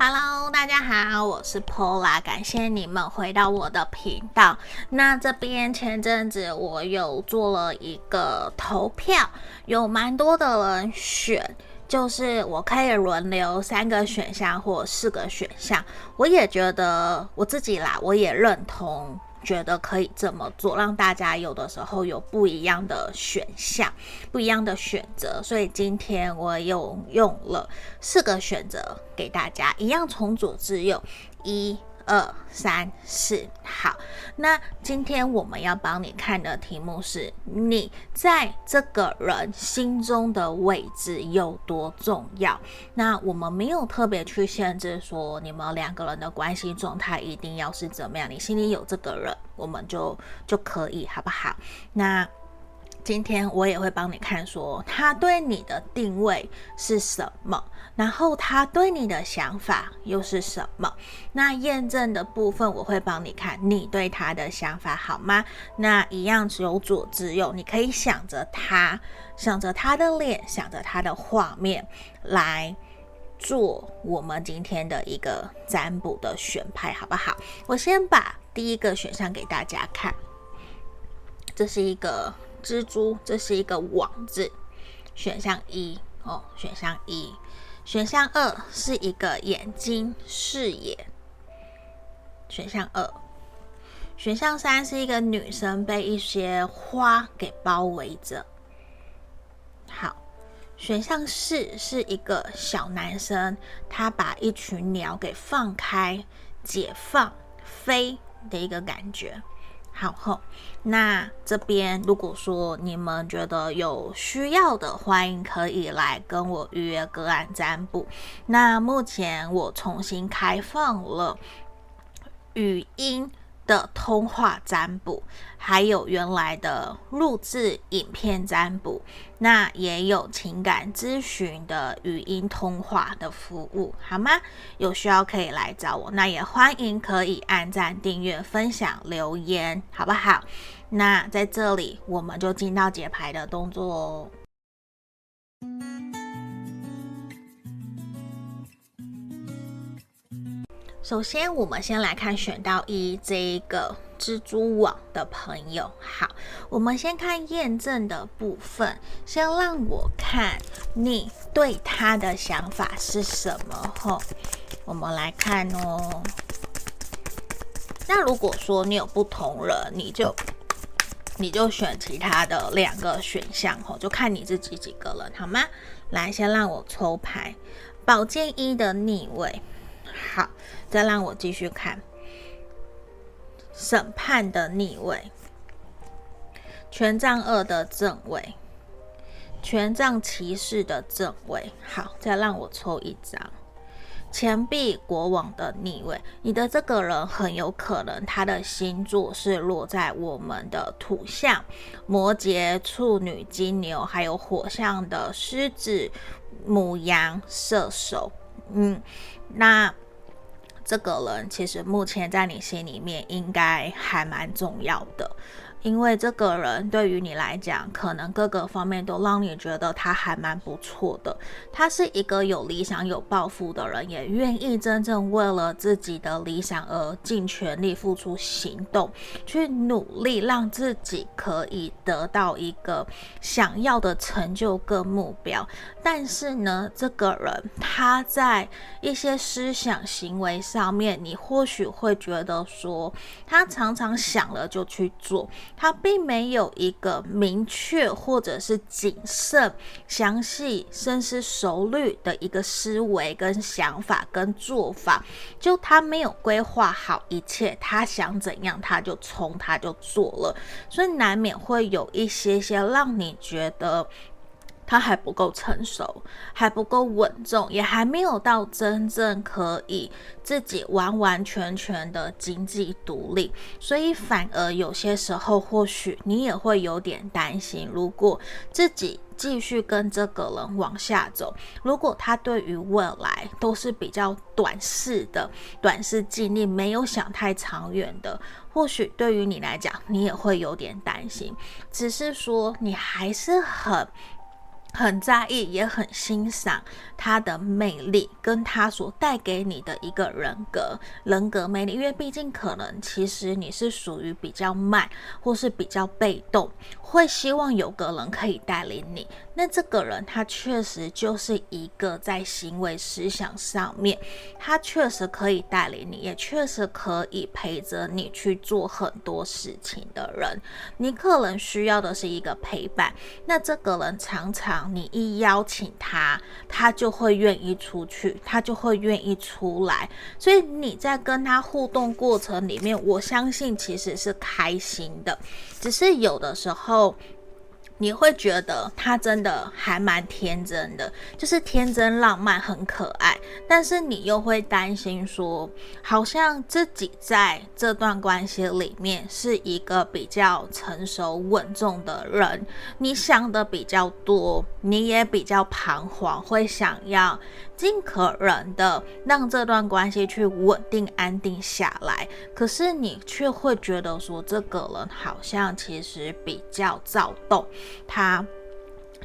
Hello，大家好，我是 Pola，感谢你们回到我的频道。那这边前阵子我有做了一个投票，有蛮多的人选，就是我可以轮流三个选项或四个选项。我也觉得我自己啦，我也认同。觉得可以这么做，让大家有的时候有不一样的选项，不一样的选择。所以今天我有用了四个选择给大家，一样从左至右，一。二三四，好。那今天我们要帮你看的题目是：你在这个人心中的位置有多重要？那我们没有特别去限制说你们两个人的关系状态一定要是怎么样，你心里有这个人，我们就就可以，好不好？那。今天我也会帮你看，说他对你的定位是什么，然后他对你的想法又是什么。那验证的部分我会帮你看，你对他的想法好吗？那一样只有左至右，你可以想着他，想着他的脸，想着他的画面来做我们今天的一个占卜的选牌，好不好？我先把第一个选项给大家看，这是一个。蜘蛛，这是一个网字，选项一哦，选项一，选项二是一个眼睛视野，选项二，选项三是一个女生被一些花给包围着，好，选项四是一个小男生，他把一群鸟给放开，解放飞的一个感觉。好后，那这边如果说你们觉得有需要的，欢迎可以来跟我预约个案占卜。那目前我重新开放了语音的通话占卜，还有原来的录制影片占卜，那也有情感咨询的语音通话的服务，好吗？有需要可以来找我，那也欢迎可以按赞、订阅、分享、留言，好不好？那在这里我们就进到解牌的动作哦。首先，我们先来看选到一这一个蜘蛛网的朋友。好，我们先看验证的部分。先让我看你对他的想法是什么？吼，我们来看哦。那如果说你有不同人，你就你就选其他的两个选项，吼，就看你自己几个人，好吗？来，先让我抽牌，宝剑一的逆位。好，再让我继续看审判的逆位，权杖二的正位，权杖骑士的正位。好，再让我抽一张钱币国王的逆位。你的这个人很有可能他的星座是落在我们的土象摩羯、处女、金牛，还有火象的狮子、母羊、射手。嗯，那。这个人其实目前在你心里面应该还蛮重要的。因为这个人对于你来讲，可能各个方面都让你觉得他还蛮不错的。他是一个有理想、有抱负的人，也愿意真正为了自己的理想而尽全力付出行动，去努力让自己可以得到一个想要的成就跟目标。但是呢，这个人他在一些思想行为上面，你或许会觉得说，他常常想了就去做。他并没有一个明确或者是谨慎、详细、深思熟虑的一个思维跟想法跟做法，就他没有规划好一切，他想怎样他就冲他就做了，所以难免会有一些些让你觉得。他还不够成熟，还不够稳重，也还没有到真正可以自己完完全全的经济独立，所以反而有些时候，或许你也会有点担心，如果自己继续跟这个人往下走，如果他对于未来都是比较短视的、短视尽力，没有想太长远的，或许对于你来讲，你也会有点担心。只是说，你还是很。很在意，也很欣赏他的魅力，跟他所带给你的一个人格、人格魅力。因为毕竟可能其实你是属于比较慢，或是比较被动，会希望有个人可以带领你。那这个人他确实就是一个在行为思想上面，他确实可以带领你，也确实可以陪着你去做很多事情的人。你可能需要的是一个陪伴。那这个人常常。你一邀请他，他就会愿意出去，他就会愿意出来。所以你在跟他互动过程里面，我相信其实是开心的，只是有的时候。你会觉得他真的还蛮天真的，就是天真浪漫，很可爱。但是你又会担心说，好像自己在这段关系里面是一个比较成熟稳重的人，你想的比较多，你也比较彷徨，会想要。尽可能的让这段关系去稳定安定下来，可是你却会觉得说，这个人好像其实比较躁动，他。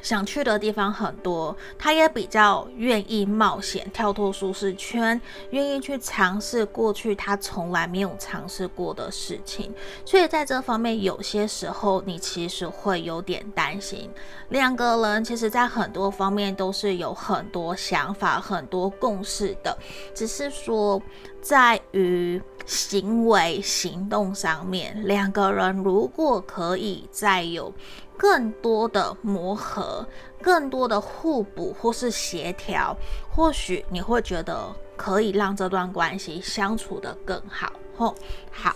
想去的地方很多，他也比较愿意冒险，跳脱舒适圈，愿意去尝试过去他从来没有尝试过的事情。所以在这方面，有些时候你其实会有点担心。两个人其实，在很多方面都是有很多想法、很多共识的，只是说在于行为行动上面，两个人如果可以再有。更多的磨合，更多的互补或是协调，或许你会觉得可以让这段关系相处得更好。吼，好，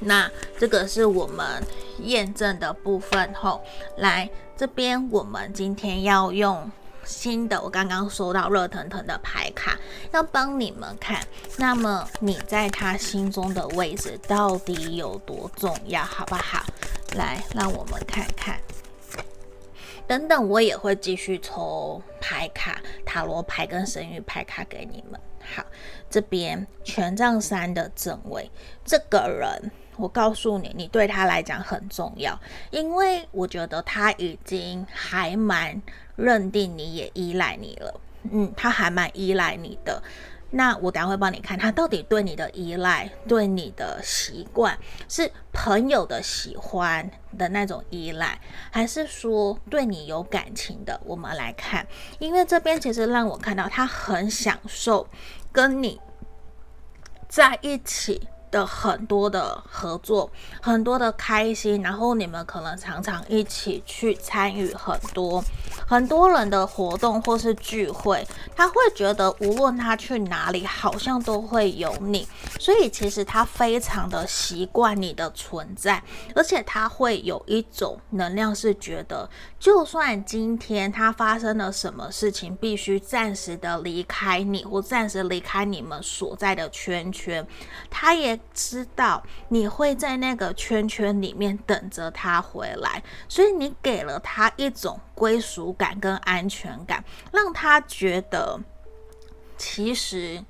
那这个是我们验证的部分。吼，来这边，我们今天要用新的，我刚刚收到热腾腾的牌卡，要帮你们看。那么你在他心中的位置到底有多重要，好不好？来，让我们看看。等等，我也会继续抽牌卡、塔罗牌跟神谕牌卡给你们。好，这边权杖三的正位，这个人，我告诉你，你对他来讲很重要，因为我觉得他已经还蛮认定你，也依赖你了。嗯，他还蛮依赖你的。那我等下会帮你看，他到底对你的依赖、对你的习惯，是朋友的喜欢的那种依赖，还是说对你有感情的？我们来看，因为这边其实让我看到他很享受跟你在一起。的很多的合作，很多的开心，然后你们可能常常一起去参与很多很多人的活动或是聚会，他会觉得无论他去哪里，好像都会有你，所以其实他非常的习惯你的存在，而且他会有一种能量是觉得，就算今天他发生了什么事情，必须暂时的离开你，或暂时离开你们所在的圈圈，他也。知道你会在那个圈圈里面等着他回来，所以你给了他一种归属感跟安全感，让他觉得其实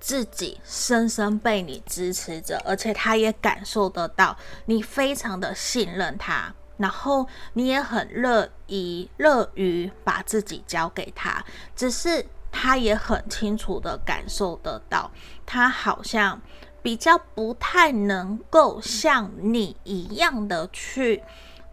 自己深深被你支持着，而且他也感受得到你非常的信任他，然后你也很乐意乐于把自己交给他，只是他也很清楚的感受得到，他好像。比较不太能够像你一样的去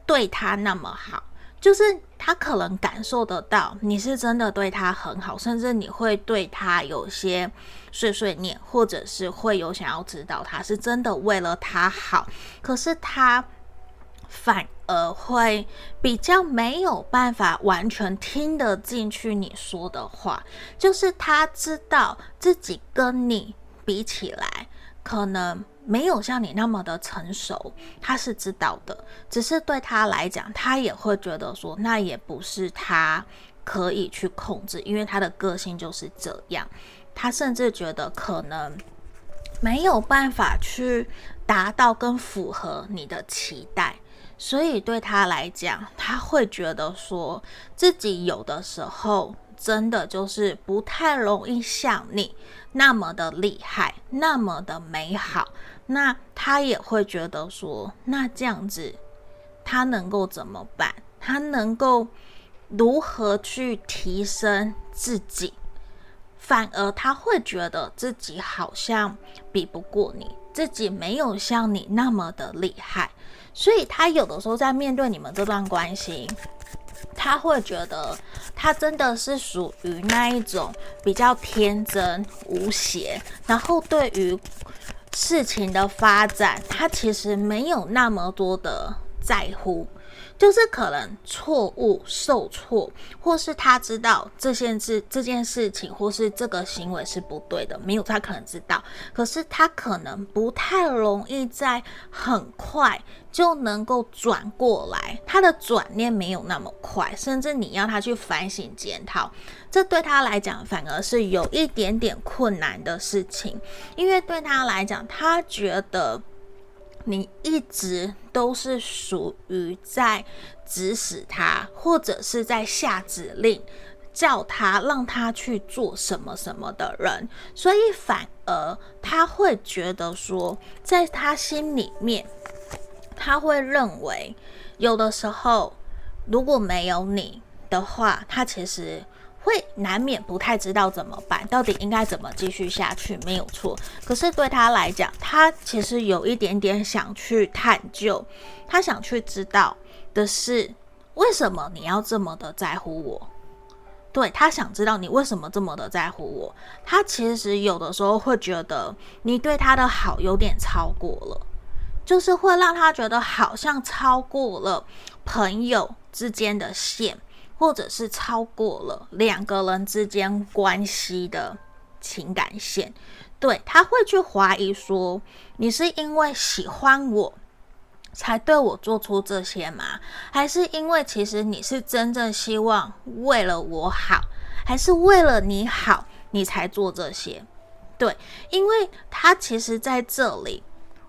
对他那么好，就是他可能感受得到你是真的对他很好，甚至你会对他有些碎碎念，或者是会有想要知道他是真的为了他好，可是他反呃会比较没有办法完全听得进去你说的话，就是他知道自己跟你比起来。可能没有像你那么的成熟，他是知道的，只是对他来讲，他也会觉得说，那也不是他可以去控制，因为他的个性就是这样。他甚至觉得可能没有办法去达到跟符合你的期待，所以对他来讲，他会觉得说自己有的时候真的就是不太容易像你。那么的厉害，那么的美好，那他也会觉得说，那这样子他能够怎么办？他能够如何去提升自己，反而他会觉得自己好像比不过你，自己没有像你那么的厉害，所以他有的时候在面对你们这段关系，他会觉得他真的是属于那一种比较天真无邪，然后对于事情的发展，他其实没有那么多的在乎。就是可能错误受挫，或是他知道这件事、这件事情，或是这个行为是不对的，没有他可能知道，可是他可能不太容易在很快就能够转过来，他的转念没有那么快，甚至你要他去反省检讨，这对他来讲反而是有一点点困难的事情，因为对他来讲，他觉得。你一直都是属于在指使他，或者是在下指令，叫他让他去做什么什么的人，所以反而他会觉得说，在他心里面，他会认为有的时候如果没有你的话，他其实。会难免不太知道怎么办，到底应该怎么继续下去，没有错。可是对他来讲，他其实有一点点想去探究，他想去知道的是为什么你要这么的在乎我。对，他想知道你为什么这么的在乎我。他其实有的时候会觉得你对他的好有点超过了，就是会让他觉得好像超过了朋友之间的线。或者是超过了两个人之间关系的情感线，对，他会去怀疑说，你是因为喜欢我才对我做出这些吗？还是因为其实你是真正希望为了我好，还是为了你好你才做这些？对，因为他其实在这里，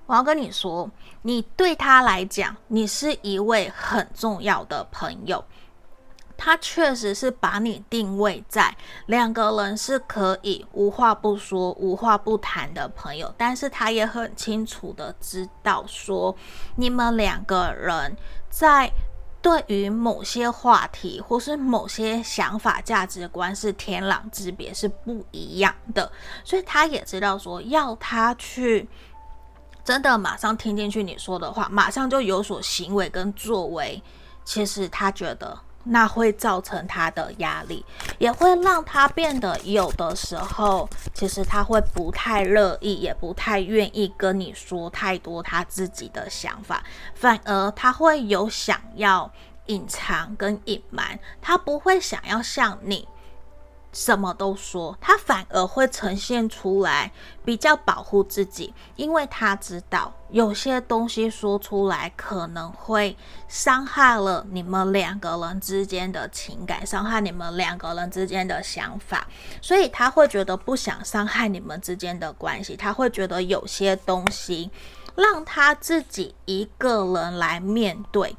我要跟你说，你对他来讲，你是一位很重要的朋友。他确实是把你定位在两个人是可以无话不说、无话不谈的朋友，但是他也很清楚的知道说，你们两个人在对于某些话题或是某些想法、价值观是天壤之别，是不一样的，所以他也知道说，要他去真的马上听进去你说的话，马上就有所行为跟作为，其实他觉得。那会造成他的压力，也会让他变得有的时候，其实他会不太乐意，也不太愿意跟你说太多他自己的想法，反而他会有想要隐藏跟隐瞒，他不会想要像你。什么都说，他反而会呈现出来比较保护自己，因为他知道有些东西说出来可能会伤害了你们两个人之间的情感，伤害你们两个人之间的想法，所以他会觉得不想伤害你们之间的关系，他会觉得有些东西让他自己一个人来面对，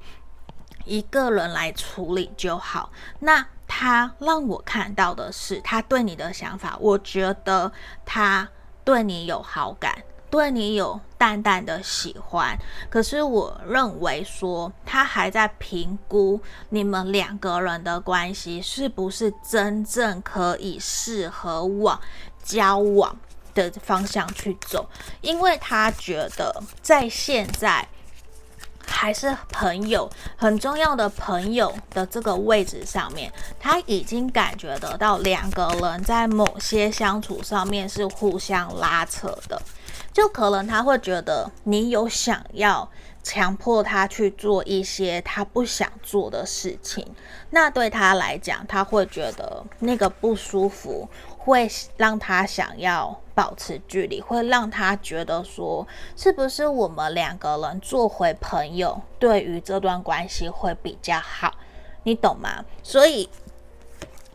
一个人来处理就好。那。他让我看到的是他对你的想法，我觉得他对你有好感，对你有淡淡的喜欢。可是我认为说他还在评估你们两个人的关系是不是真正可以适合往交往的方向去走，因为他觉得在现在。还是朋友很重要的朋友的这个位置上面，他已经感觉得到两个人在某些相处上面是互相拉扯的，就可能他会觉得你有想要强迫他去做一些他不想做的事情，那对他来讲，他会觉得那个不舒服。会让他想要保持距离，会让他觉得说，是不是我们两个人做回朋友，对于这段关系会比较好，你懂吗？所以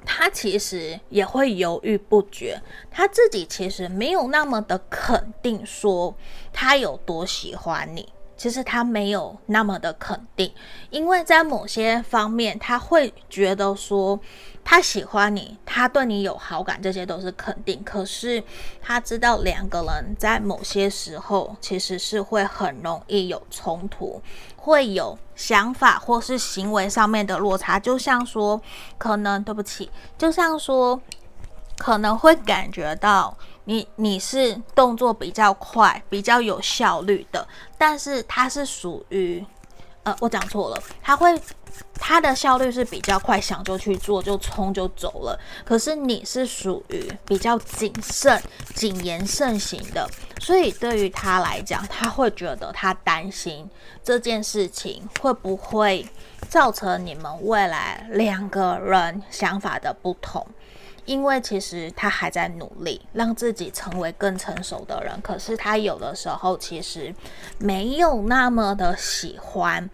他其实也会犹豫不决，他自己其实没有那么的肯定说他有多喜欢你。其实他没有那么的肯定，因为在某些方面，他会觉得说他喜欢你，他对你有好感，这些都是肯定。可是他知道两个人在某些时候其实是会很容易有冲突，会有想法或是行为上面的落差，就像说，可能对不起，就像说，可能会感觉到你你是动作比较快、比较有效率的，但是他是属于，呃，我讲错了，他会。他的效率是比较快，想就去做，就冲就走了。可是你是属于比较谨慎、谨言慎行的，所以对于他来讲，他会觉得他担心这件事情会不会造成你们未来两个人想法的不同。因为其实他还在努力让自己成为更成熟的人，可是他有的时候其实没有那么的喜欢。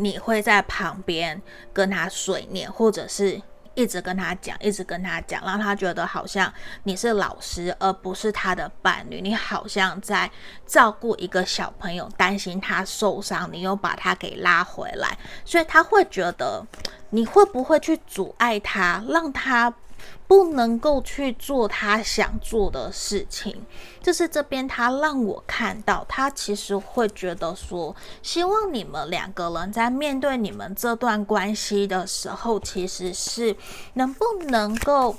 你会在旁边跟他碎念，或者是一直跟他讲，一直跟他讲，让他觉得好像你是老师，而不是他的伴侣。你好像在照顾一个小朋友，担心他受伤，你又把他给拉回来，所以他会觉得你会不会去阻碍他，让他。不能够去做他想做的事情，就是这边他让我看到，他其实会觉得说，希望你们两个人在面对你们这段关系的时候，其实是能不能够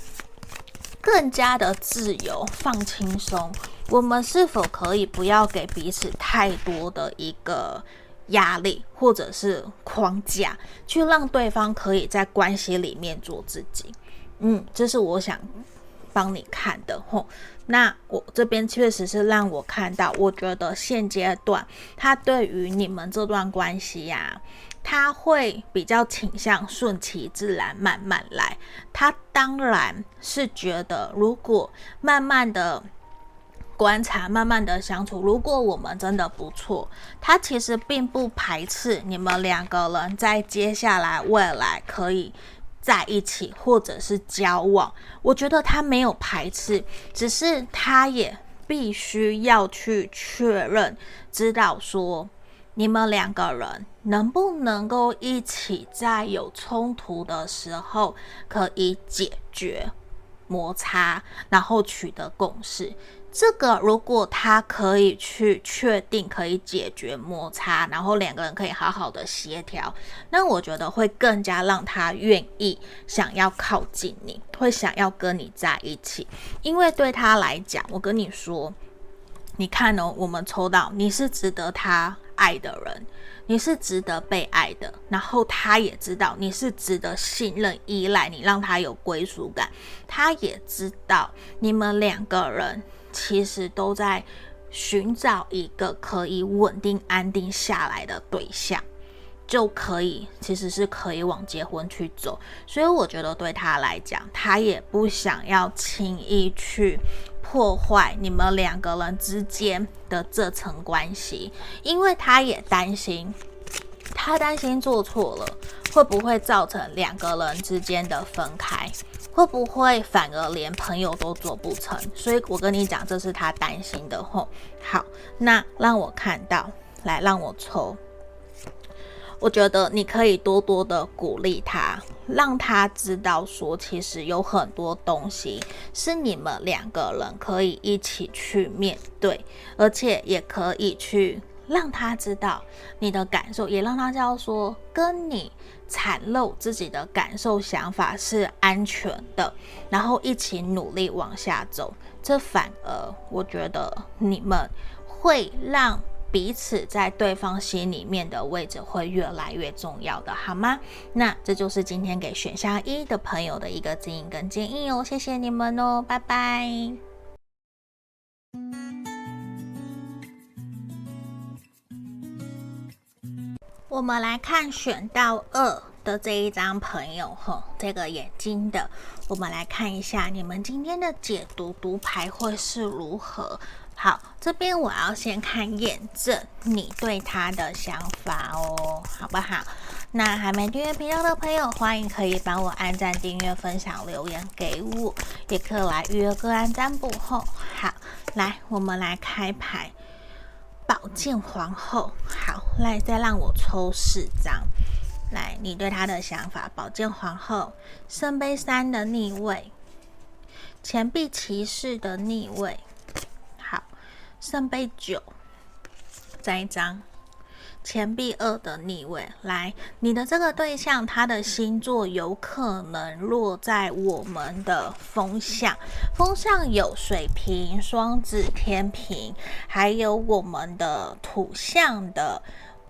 更加的自由、放轻松。我们是否可以不要给彼此太多的一个压力或者是框架，去让对方可以在关系里面做自己？嗯，这是我想帮你看的吼。那我这边确实是让我看到，我觉得现阶段他对于你们这段关系呀、他会比较倾向顺其自然，慢慢来。他当然是觉得，如果慢慢的观察，慢慢的相处，如果我们真的不错，他其实并不排斥你们两个人在接下来未来可以。在一起或者是交往，我觉得他没有排斥，只是他也必须要去确认，知道说你们两个人能不能够一起在有冲突的时候可以解决摩擦，然后取得共识。这个如果他可以去确定可以解决摩擦，然后两个人可以好好的协调，那我觉得会更加让他愿意想要靠近你，会想要跟你在一起。因为对他来讲，我跟你说，你看哦，我们抽到你是值得他爱的人，你是值得被爱的，然后他也知道你是值得信任、依赖你，让他有归属感。他也知道你们两个人。其实都在寻找一个可以稳定安定下来的对象，就可以其实是可以往结婚去走。所以我觉得对他来讲，他也不想要轻易去破坏你们两个人之间的这层关系，因为他也担心，他担心做错了会不会造成两个人之间的分开。会不会反而连朋友都做不成？所以我跟你讲，这是他担心的吼。好，那让我看到，来让我抽。我觉得你可以多多的鼓励他，让他知道说，其实有很多东西是你们两个人可以一起去面对，而且也可以去让他知道你的感受，也让他知道说跟你。袒露自己的感受、想法是安全的，然后一起努力往下走，这反而我觉得你们会让彼此在对方心里面的位置会越来越重要的，好吗？那这就是今天给选项一的朋友的一个指引跟建议哦，谢谢你们哦，拜拜。我们来看选到二的这一张朋友，吼，这个眼睛的，我们来看一下你们今天的解读读牌会是如何。好，这边我要先看验证你对他的想法哦，好不好？那还没订阅频道的朋友，欢迎可以帮我按赞、订阅、分享、留言给我，也可以来预约个案占卜。后，好，来，我们来开牌。宝剑皇后，好，来再让我抽四张，来，你对他的想法。宝剑皇后，圣杯三的逆位，钱币骑士的逆位，好，圣杯九，再一张，钱币二的逆位，来，你的这个对象，他的星座有可能落在我们的风象，风象有水瓶、双子、天平，还有我们的土象的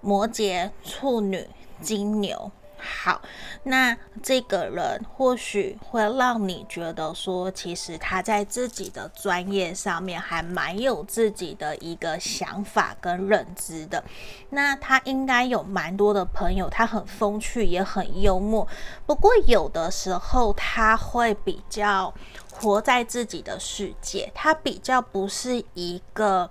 摩羯、处女、金牛。好，那这个人或许会让你觉得说，其实他在自己的专业上面还蛮有自己的一个想法跟认知的。那他应该有蛮多的朋友，他很风趣，也很幽默。不过有的时候他会比较活在自己的世界，他比较不是一个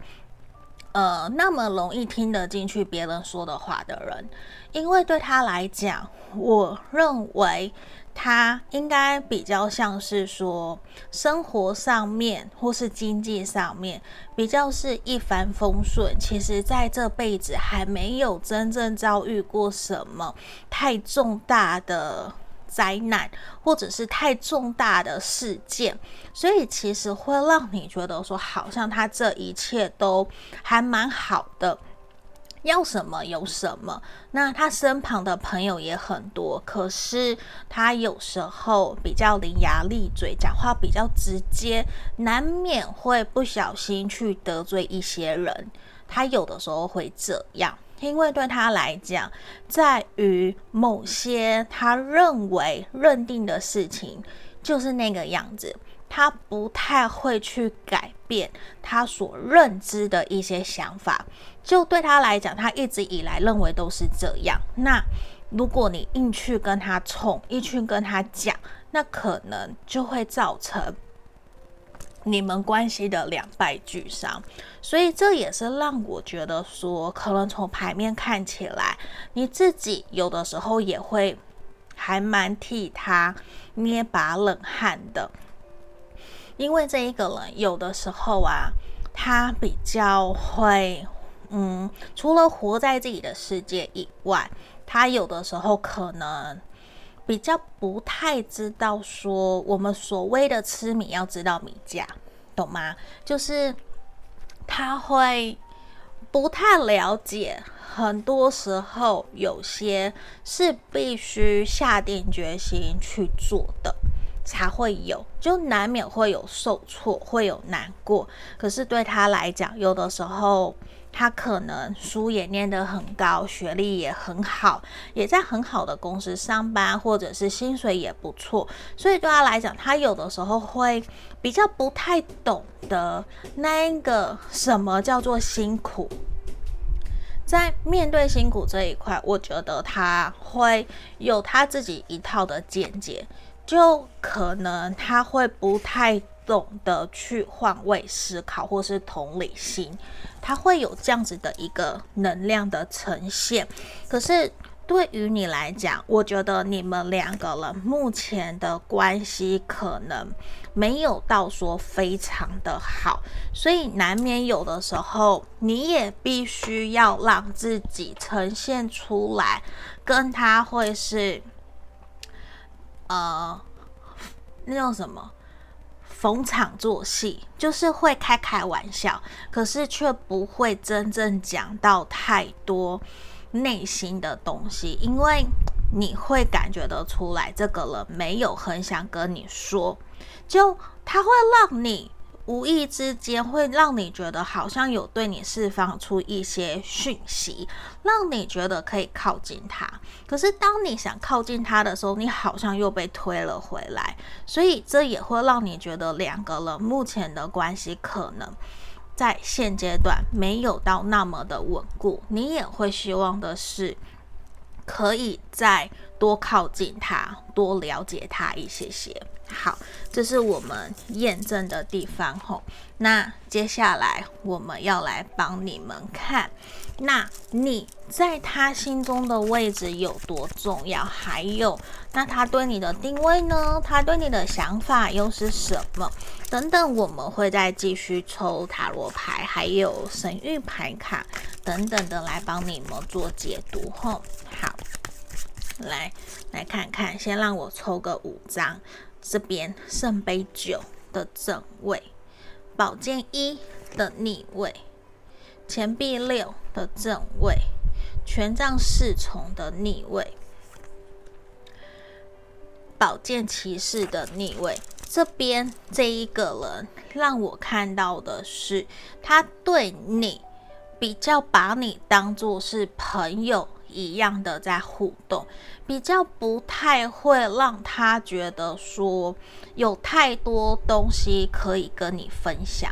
呃那么容易听得进去别人说的话的人。因为对他来讲，我认为他应该比较像是说，生活上面或是经济上面比较是一帆风顺。其实，在这辈子还没有真正遭遇过什么太重大的灾难，或者是太重大的事件，所以其实会让你觉得说，好像他这一切都还蛮好的。要什么有什么，那他身旁的朋友也很多，可是他有时候比较伶牙俐嘴，讲话比较直接，难免会不小心去得罪一些人。他有的时候会这样，因为对他来讲，在于某些他认为认定的事情就是那个样子。他不太会去改变他所认知的一些想法，就对他来讲，他一直以来认为都是这样。那如果你硬去跟他冲，硬去跟他讲，那可能就会造成你们关系的两败俱伤。所以这也是让我觉得说，可能从牌面看起来，你自己有的时候也会还蛮替他捏把冷汗的。因为这一个人有的时候啊，他比较会，嗯，除了活在自己的世界以外，他有的时候可能比较不太知道说我们所谓的吃米要知道米价，懂吗？就是他会不太了解，很多时候有些是必须下定决心去做的。才会有，就难免会有受挫，会有难过。可是对他来讲，有的时候他可能书也念得很高，学历也很好，也在很好的公司上班，或者是薪水也不错。所以对他来讲，他有的时候会比较不太懂得那个什么叫做辛苦。在面对辛苦这一块，我觉得他会有他自己一套的见解。就可能他会不太懂得去换位思考，或是同理心，他会有这样子的一个能量的呈现。可是对于你来讲，我觉得你们两个人目前的关系可能没有到说非常的好，所以难免有的时候你也必须要让自己呈现出来，跟他会是。呃，那种什么逢场作戏，就是会开开玩笑，可是却不会真正讲到太多内心的东西，因为你会感觉得出来，这个人没有很想跟你说，就他会让你。无意之间会让你觉得好像有对你释放出一些讯息，让你觉得可以靠近他。可是当你想靠近他的时候，你好像又被推了回来。所以这也会让你觉得两个人目前的关系可能在现阶段没有到那么的稳固。你也会希望的是可以在多靠近他，多了解他一些些。好，这是我们验证的地方吼。那接下来我们要来帮你们看，那你在他心中的位置有多重要？还有，那他对你的定位呢？他对你的想法又是什么？等等，我们会再继续抽塔罗牌，还有神谕牌卡等等的来帮你们做解读吼。好，来来看看，先让我抽个五张。这边圣杯九的正位，宝剑一的逆位，钱币六的正位，权杖侍从的逆位，宝剑骑士的逆位。这边这一个人让我看到的是，他对你比较把你当做是朋友一样的在互动，比较不太会让他觉得说有太多东西可以跟你分享，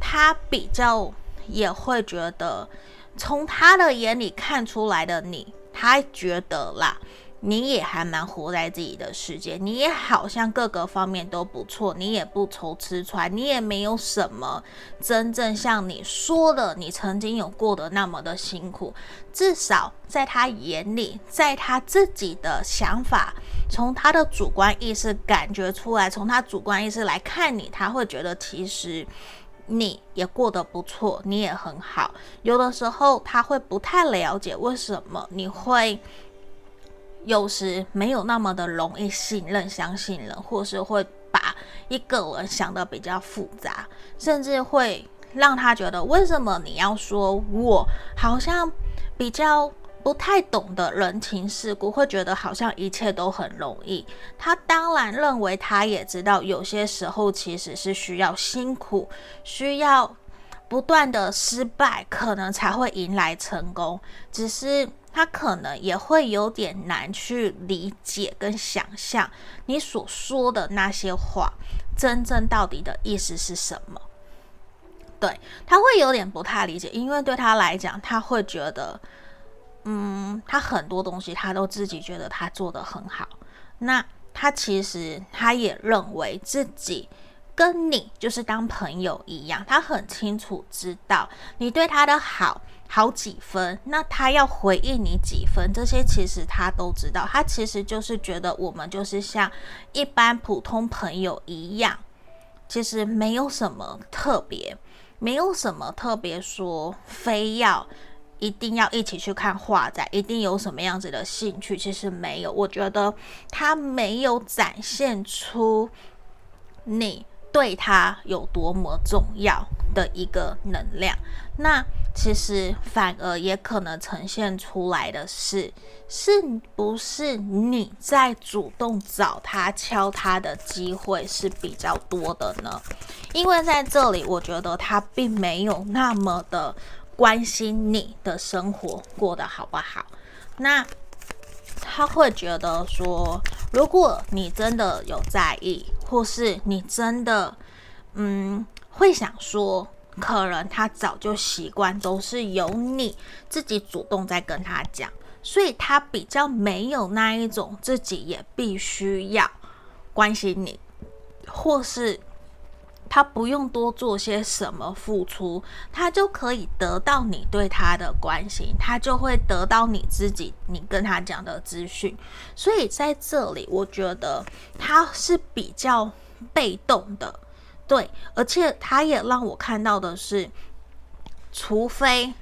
他比较也会觉得从他的眼里看出来的你，他觉得啦。你也还蛮活在自己的世界，你也好像各个方面都不错，你也不愁吃穿，你也没有什么真正像你说的，你曾经有过的那么的辛苦。至少在他眼里，在他自己的想法，从他的主观意识感觉出来，从他主观意识来看你，他会觉得其实你也过得不错，你也很好。有的时候他会不太了解为什么你会。有时没有那么的容易信任、相信人，或是会把一个人想得比较复杂，甚至会让他觉得为什么你要说我好像比较不太懂得人情世故，会觉得好像一切都很容易。他当然认为，他也知道有些时候其实是需要辛苦，需要不断的失败，可能才会迎来成功。只是。他可能也会有点难去理解跟想象你所说的那些话，真正到底的意思是什么？对，他会有点不太理解，因为对他来讲，他会觉得，嗯，他很多东西他都自己觉得他做得很好。那他其实他也认为自己跟你就是当朋友一样，他很清楚知道你对他的好。好几分，那他要回应你几分？这些其实他都知道，他其实就是觉得我们就是像一般普通朋友一样，其实没有什么特别，没有什么特别说非要一定要一起去看画展，一定有什么样子的兴趣，其实没有。我觉得他没有展现出你对他有多么重要的一个能量，那。其实反而也可能呈现出来的是，是不是你在主动找他、敲他的机会是比较多的呢？因为在这里，我觉得他并没有那么的关心你的生活过得好不好。那他会觉得说，如果你真的有在意，或是你真的，嗯，会想说。可能他早就习惯都是由你自己主动在跟他讲，所以他比较没有那一种自己也必须要关心你，或是他不用多做些什么付出，他就可以得到你对他的关心，他就会得到你自己你跟他讲的资讯。所以在这里，我觉得他是比较被动的。对，而且他也让我看到的是，除非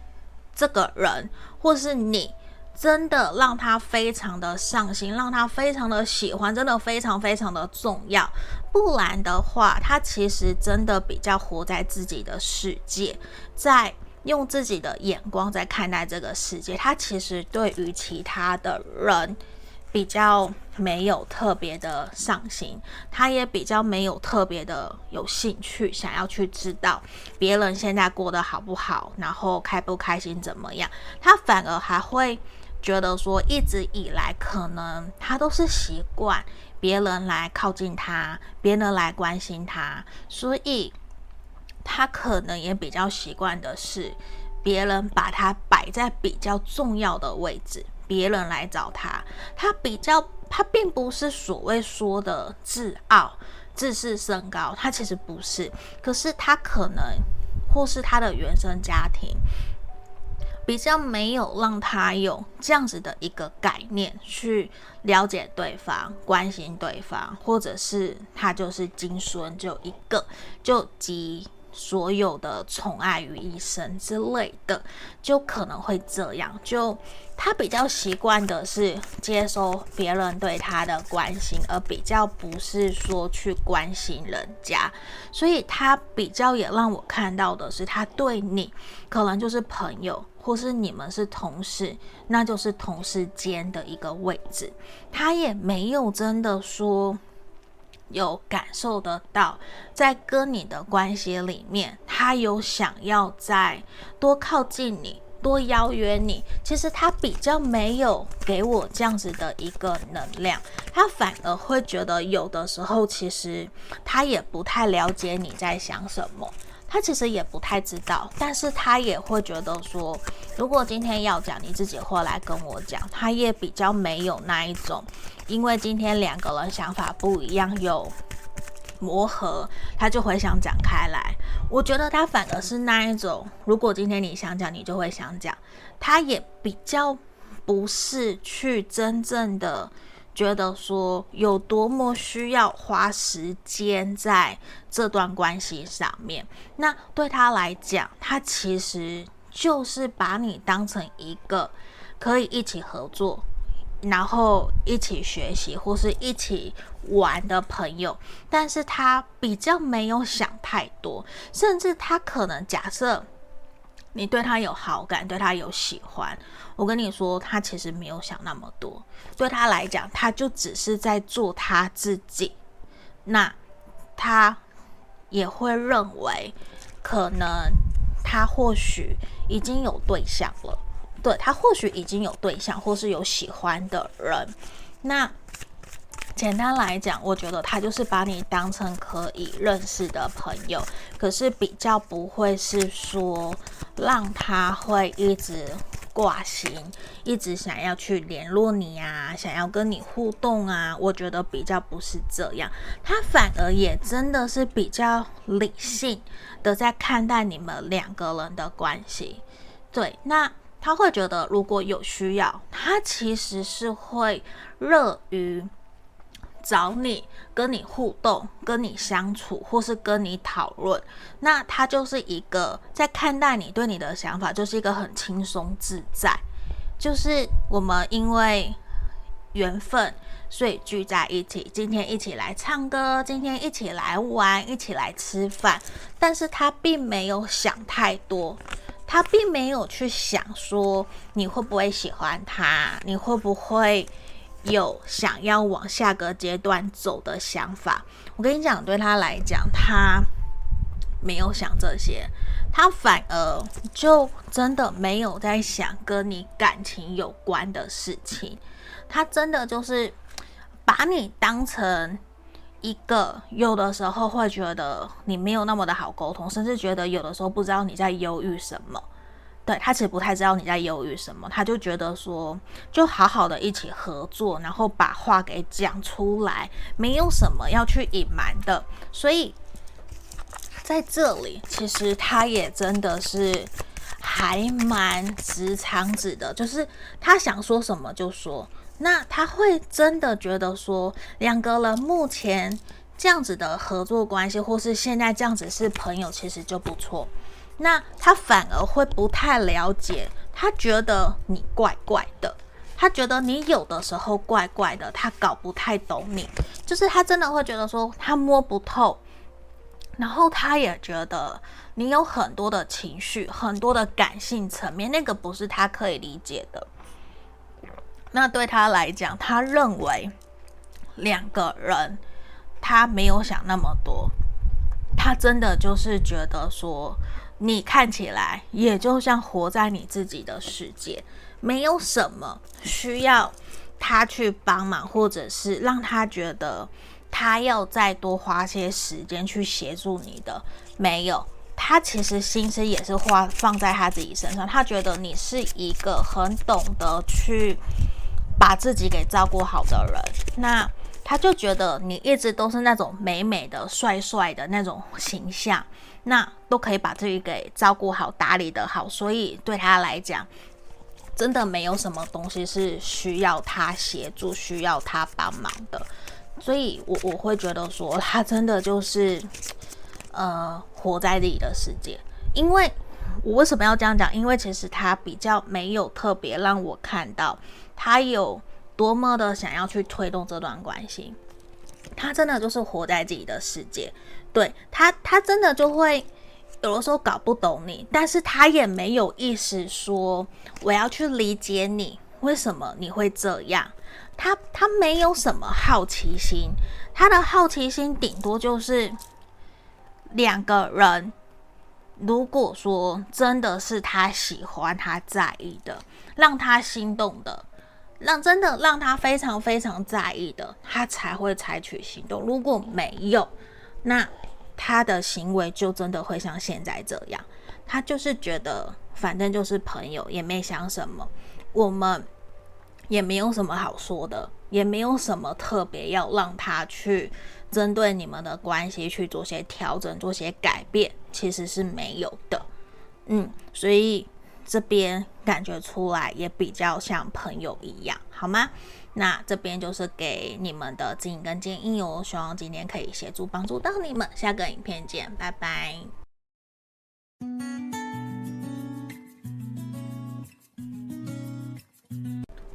这个人或是你真的让他非常的上心，让他非常的喜欢，真的非常非常的重要，不然的话，他其实真的比较活在自己的世界，在用自己的眼光在看待这个世界。他其实对于其他的人。比较没有特别的上心，他也比较没有特别的有兴趣，想要去知道别人现在过得好不好，然后开不开心怎么样。他反而还会觉得说，一直以来可能他都是习惯别人来靠近他，别人来关心他，所以他可能也比较习惯的是别人把他摆在比较重要的位置。别人来找他，他比较，他并不是所谓说的自傲、自视甚高，他其实不是。可是他可能，或是他的原生家庭，比较没有让他有这样子的一个概念去了解对方、关心对方，或者是他就是金孙就一个，就集。所有的宠爱于一身之类的，就可能会这样。就他比较习惯的是接收别人对他的关心，而比较不是说去关心人家。所以他比较也让我看到的是，他对你可能就是朋友，或是你们是同事，那就是同事间的一个位置。他也没有真的说有感受得到，在跟你的关系里面，他有想要再多靠近你。多邀约你，其实他比较没有给我这样子的一个能量，他反而会觉得有的时候其实他也不太了解你在想什么，他其实也不太知道，但是他也会觉得说，如果今天要讲，你自己会来跟我讲，他也比较没有那一种，因为今天两个人想法不一样，有磨合，他就会想讲开来。我觉得他反而是那一种，如果今天你想讲，你就会想讲。他也比较不是去真正的觉得说有多么需要花时间在这段关系上面。那对他来讲，他其实就是把你当成一个可以一起合作。然后一起学习或是一起玩的朋友，但是他比较没有想太多，甚至他可能假设你对他有好感，对他有喜欢，我跟你说，他其实没有想那么多，对他来讲，他就只是在做他自己，那他也会认为，可能他或许已经有对象了。对，他或许已经有对象，或是有喜欢的人。那简单来讲，我觉得他就是把你当成可以认识的朋友，可是比较不会是说让他会一直挂心，一直想要去联络你啊，想要跟你互动啊。我觉得比较不是这样，他反而也真的是比较理性的在看待你们两个人的关系。对，那。他会觉得，如果有需要，他其实是会乐于找你，跟你互动，跟你相处，或是跟你讨论。那他就是一个在看待你对你的想法，就是一个很轻松自在。就是我们因为缘分，所以聚在一起，今天一起来唱歌，今天一起来玩，一起来吃饭。但是他并没有想太多。他并没有去想说你会不会喜欢他，你会不会有想要往下个阶段走的想法。我跟你讲，对他来讲，他没有想这些，他反而就真的没有在想跟你感情有关的事情。他真的就是把你当成。一个有的时候会觉得你没有那么的好沟通，甚至觉得有的时候不知道你在忧郁什么。对，他其实不太知道你在犹豫什么，他就觉得说就好好的一起合作，然后把话给讲出来，没有什么要去隐瞒的。所以在这里，其实他也真的是还蛮直肠子的，就是他想说什么就说。那他会真的觉得说，两个人目前这样子的合作关系，或是现在这样子是朋友，其实就不错。那他反而会不太了解，他觉得你怪怪的，他觉得你有的时候怪怪的，他搞不太懂你，就是他真的会觉得说他摸不透，然后他也觉得你有很多的情绪，很多的感性层面，那个不是他可以理解的。那对他来讲，他认为两个人他没有想那么多，他真的就是觉得说，你看起来也就像活在你自己的世界，没有什么需要他去帮忙，或者是让他觉得他要再多花些时间去协助你的，没有。他其实心思也是花放在他自己身上，他觉得你是一个很懂得去。把自己给照顾好的人，那他就觉得你一直都是那种美美的、帅帅的那种形象，那都可以把自己给照顾好、打理得好，所以对他来讲，真的没有什么东西是需要他协助、需要他帮忙的。所以我我会觉得说，他真的就是呃，活在自己的世界。因为我为什么要这样讲？因为其实他比较没有特别让我看到。他有多么的想要去推动这段关系，他真的就是活在自己的世界。对他，他真的就会有的时候搞不懂你，但是他也没有意思说我要去理解你，为什么你会这样？他他没有什么好奇心，他的好奇心顶多就是两个人，如果说真的是他喜欢、他在意的，让他心动的，让真的让他非常非常在意的，他才会采取行动。如果没有，那他的行为就真的会像现在这样，他就是觉得反正就是朋友，也没想什么，我们。也没有什么好说的，也没有什么特别要让他去针对你们的关系去做些调整、做些改变，其实是没有的。嗯，所以这边感觉出来也比较像朋友一样，好吗？那这边就是给你们的指引跟建议哦，希望今天可以协助帮助到你们。下个影片见，拜拜。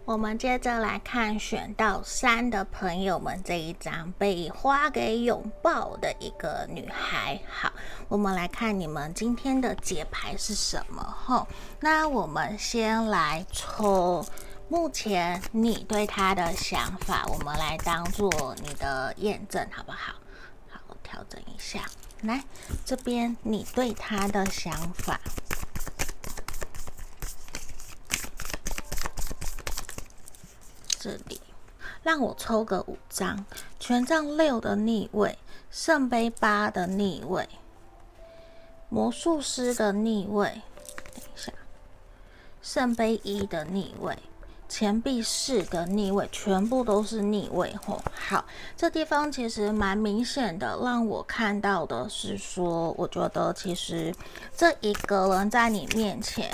我们接着来看选到三的朋友们这一张被花给拥抱的一个女孩。好，我们来看你们今天的解牌是什么？吼，那我们先来抽目前你对他的想法，我们来当做你的验证，好不好？好，我调整一下，来这边你对他的想法。这里，让我抽个五张，权杖六的逆位，圣杯八的逆位，魔术师的逆位，等一下，圣杯一的逆位，钱币四的逆位，全部都是逆位吼。好，这地方其实蛮明显的，让我看到的是说，我觉得其实这一个人在你面前，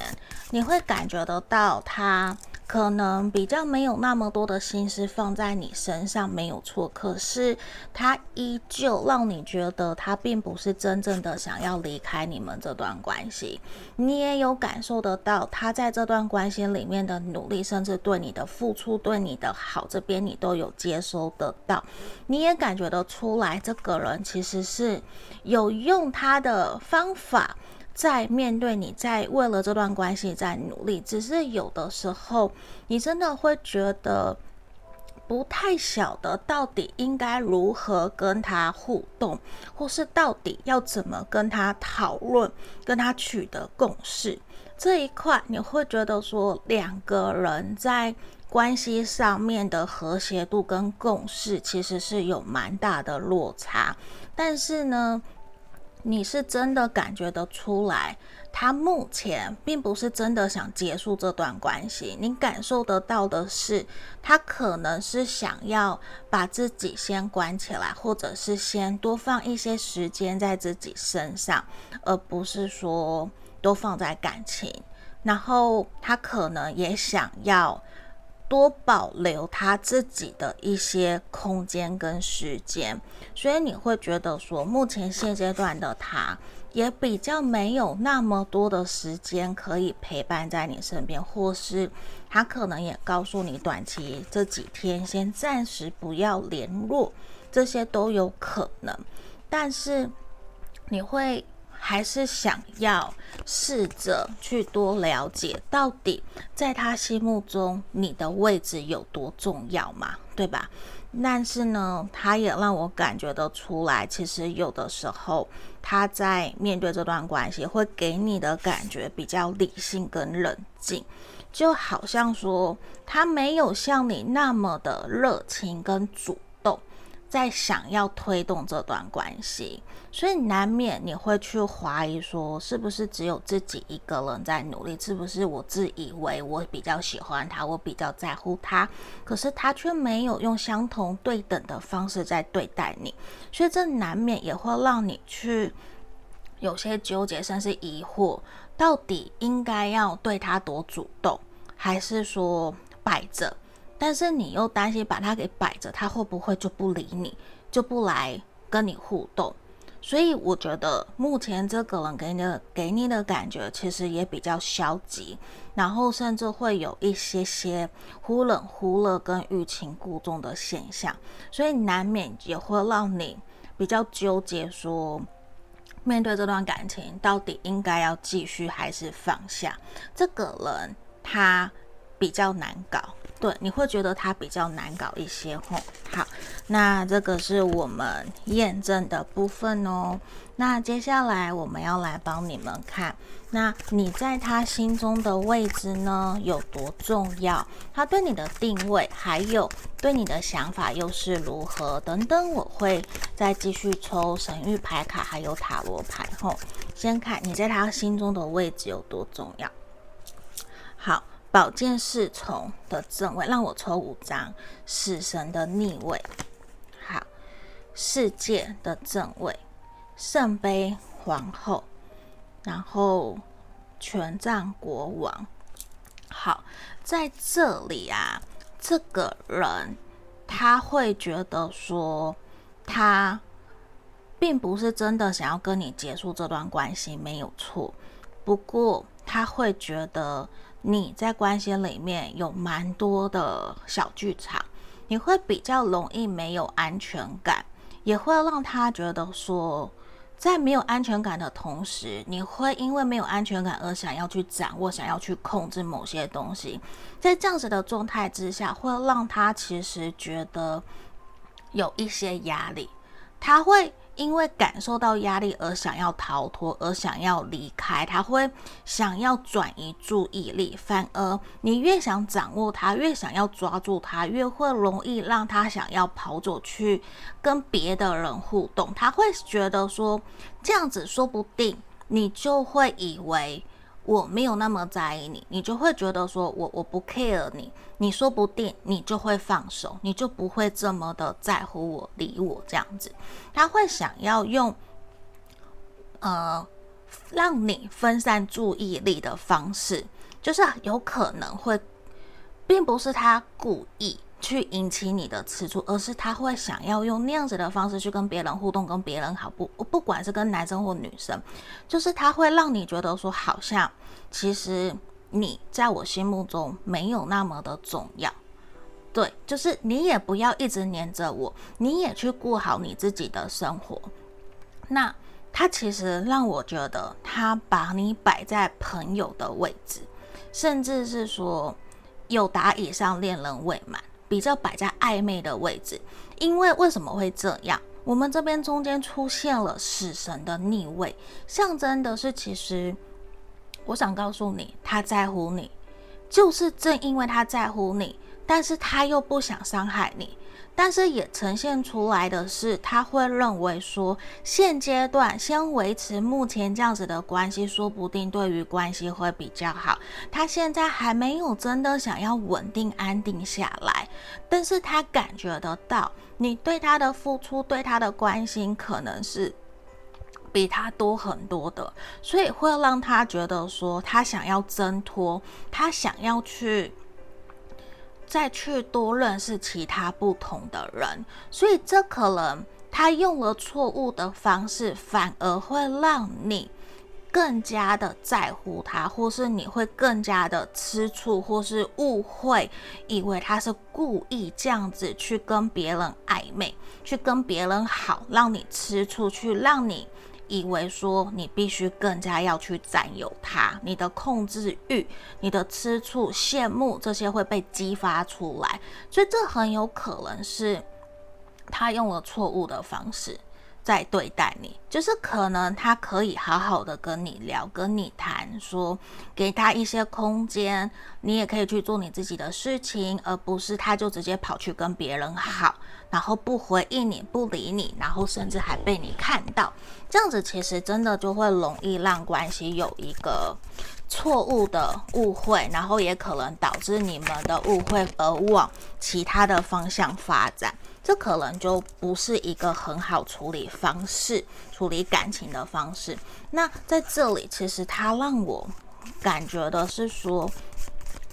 你会感觉得到他。可能比较没有那么多的心思放在你身上，没有错。可是他依旧让你觉得他并不是真正的想要离开你们这段关系。你也有感受得到他在这段关系里面的努力，甚至对你的付出、对你的好，这边你都有接收得到。你也感觉得出来，这个人其实是有用他的方法。在面对你，在为了这段关系在努力，只是有的时候你真的会觉得不太晓得到底应该如何跟他互动，或是到底要怎么跟他讨论，跟他取得共识。这一块你会觉得说，两个人在关系上面的和谐度跟共识其实是有蛮大的落差，但是呢，你是真的感觉得出来，他目前并不是真的想结束这段关系。你感受得到的是，他可能是想要把自己先关起来，或者是先多放一些时间在自己身上，而不是说多放在感情。然后他可能也想要。多保留他自己的一些空间跟时间，所以你会觉得说，目前现阶段的他也比较没有那么多的时间可以陪伴在你身边，或是他可能也告诉你，短期这几天先暂时不要联络，这些都有可能。但是你会。还是想要试着去多了解，到底在他心目中你的位置有多重要嘛？对吧？但是呢，他也让我感觉得出来，其实有的时候他在面对这段关系，会给你的感觉比较理性跟冷静，就好像说他没有像你那么的热情跟主动。在想要推动这段关系，所以难免你会去怀疑说，是不是只有自己一个人在努力？是不是我自以为我比较喜欢他，我比较在乎他，可是他却没有用相同对等的方式在对待你，所以这难免也会让你去有些纠结，甚至疑惑，到底应该要对他多主动，还是说摆着？但是你又担心把他给摆着，他会不会就不理你，就不来跟你互动？所以我觉得目前这个人给你的给你的感觉其实也比较消极，然后甚至会有一些些忽冷忽热跟欲擒故纵的现象，所以难免也会让你比较纠结说。面对这段感情，到底应该要继续还是放下？这个人他比较难搞，对，你会觉得他比较难搞一些吼。好，那这个是我们验证的部分哦。那接下来我们要来帮你们看，那你在他心中的位置呢，有多重要？他对你的定位，还有对你的想法又是如何？等等，我会再继续抽神谕牌卡，还有塔罗牌。吼，先看你在他心中的位置有多重要。好，宝剑侍从的正位，让我抽五张。死神的逆位，好，世界的正位。圣杯皇后，然后权杖国王。好，在这里啊，这个人他会觉得说，他并不是真的想要跟你结束这段关系，没有错。不过他会觉得你在关系里面有蛮多的小剧场，你会比较容易没有安全感，也会让他觉得说。在没有安全感的同时，你会因为没有安全感而想要去掌握、想要去控制某些东西。在这样子的状态之下，会让他其实觉得有一些压力，他会。因为感受到压力而想要逃脱，而想要离开，他会想要转移注意力。反而你越想掌握他，越想要抓住他，越会容易让他想要跑走去跟别的人互动。他会觉得说，这样子说不定你就会以为。我没有那么在意你，你就会觉得说我我不 care 你，你说不定你就会放手，你就不会这么的在乎我、理我这样子。他会想要用呃让你分散注意力的方式，就是有可能会，并不是他故意。去引起你的吃醋，而是他会想要用那样子的方式去跟别人互动，跟别人好不，不管是跟男生或女生，就是他会让你觉得说，好像其实你在我心目中没有那么的重要，对，就是你也不要一直黏着我，你也去过好你自己的生活。那他其实让我觉得，他把你摆在朋友的位置，甚至是说有达以上恋人未满。比较摆在暧昧的位置，因为为什么会这样？我们这边中间出现了死神的逆位，象征的是，其实我想告诉你，他在乎你，就是正因为他在乎你，但是他又不想伤害你。但是也呈现出来的是，他会认为说，现阶段先维持目前这样子的关系，说不定对于关系会比较好。他现在还没有真的想要稳定安定下来，但是他感觉得到你对他的付出，对他的关心，可能是比他多很多的，所以会让他觉得说，他想要挣脱，他想要去。再去多认识其他不同的人，所以这可能他用了错误的方式，反而会让你更加的在乎他，或是你会更加的吃醋，或是误会，以为他是故意这样子去跟别人暧昧，去跟别人好，让你吃醋，去让你。以为说你必须更加要去占有他，你的控制欲、你的吃醋、羡慕这些会被激发出来，所以这很有可能是他用了错误的方式在对待你，就是可能他可以好好的跟你聊、跟你谈，说给他一些空间，你也可以去做你自己的事情，而不是他就直接跑去跟别人好。然后不回应你，不理你，然后甚至还被你看到，这样子其实真的就会容易让关系有一个错误的误会，然后也可能导致你们的误会而往其他的方向发展，这可能就不是一个很好处理方式，处理感情的方式。那在这里，其实他让我感觉的是说，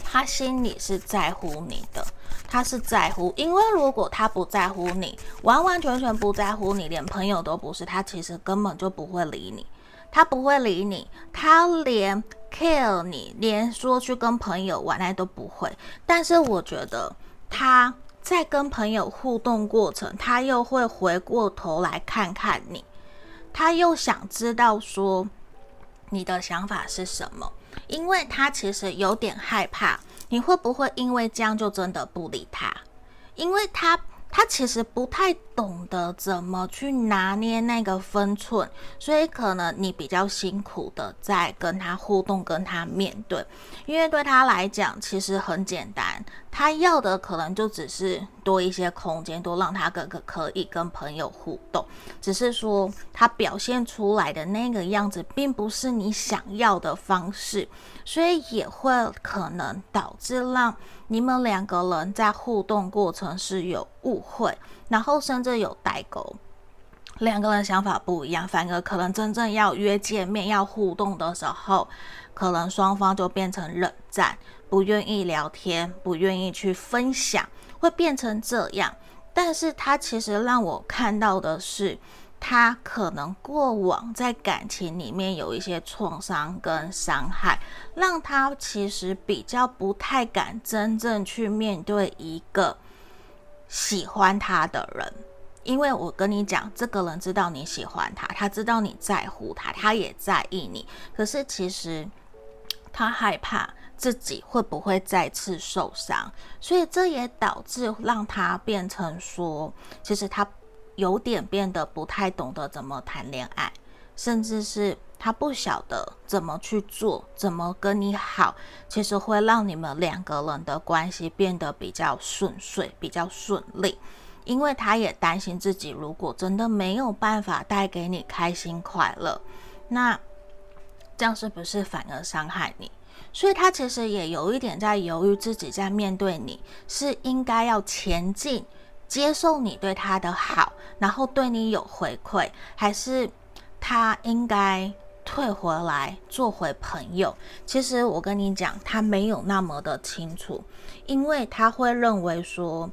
他心里是在乎你的。他是在乎，因为如果他不在乎你，完完全全不在乎你，连朋友都不是，他其实根本就不会理你，他不会理你，他连 care 你，连说去跟朋友玩那都不会。但是我觉得他在跟朋友互动过程，他又会回过头来看看你，他又想知道说你的想法是什么，因为他其实有点害怕你会不会因为这样就真的不理他，因为他。他其实不太懂得怎么去拿捏那个分寸，所以可能你比较辛苦的在跟他互动、跟他面对，因为对他来讲其实很简单，他要的可能就只是多一些空间，多让他哥哥可以跟朋友互动，只是说他表现出来的那个样子并不是你想要的方式，所以也会可能导致让。你们两个人在互动过程是有误会，然后甚至有代沟，两个人想法不一样，反而可能真正要约见面、要互动的时候，可能双方就变成冷战，不愿意聊天，不愿意去分享，会变成这样。但是他其实让我看到的是。他可能过往在感情里面有一些创伤跟伤害，让他其实比较不太敢真正去面对一个喜欢他的人。因为我跟你讲，这个人知道你喜欢他，他知道你在乎他，他也在意你。可是其实他害怕自己会不会再次受伤，所以这也导致让他变成说，其实他。有点变得不太懂得怎么谈恋爱，甚至是他不晓得怎么去做，怎么跟你好，其实会让你们两个人的关系变得比较顺遂，比较顺利。因为他也担心自己如果真的没有办法带给你开心快乐，那这样是不是反而伤害你？所以他其实也有一点在犹豫自己在面对你是应该要前进。接受你对他的好，然后对你有回馈，还是他应该退回来做回朋友？其实我跟你讲，他没有那么的清楚，因为他会认为说，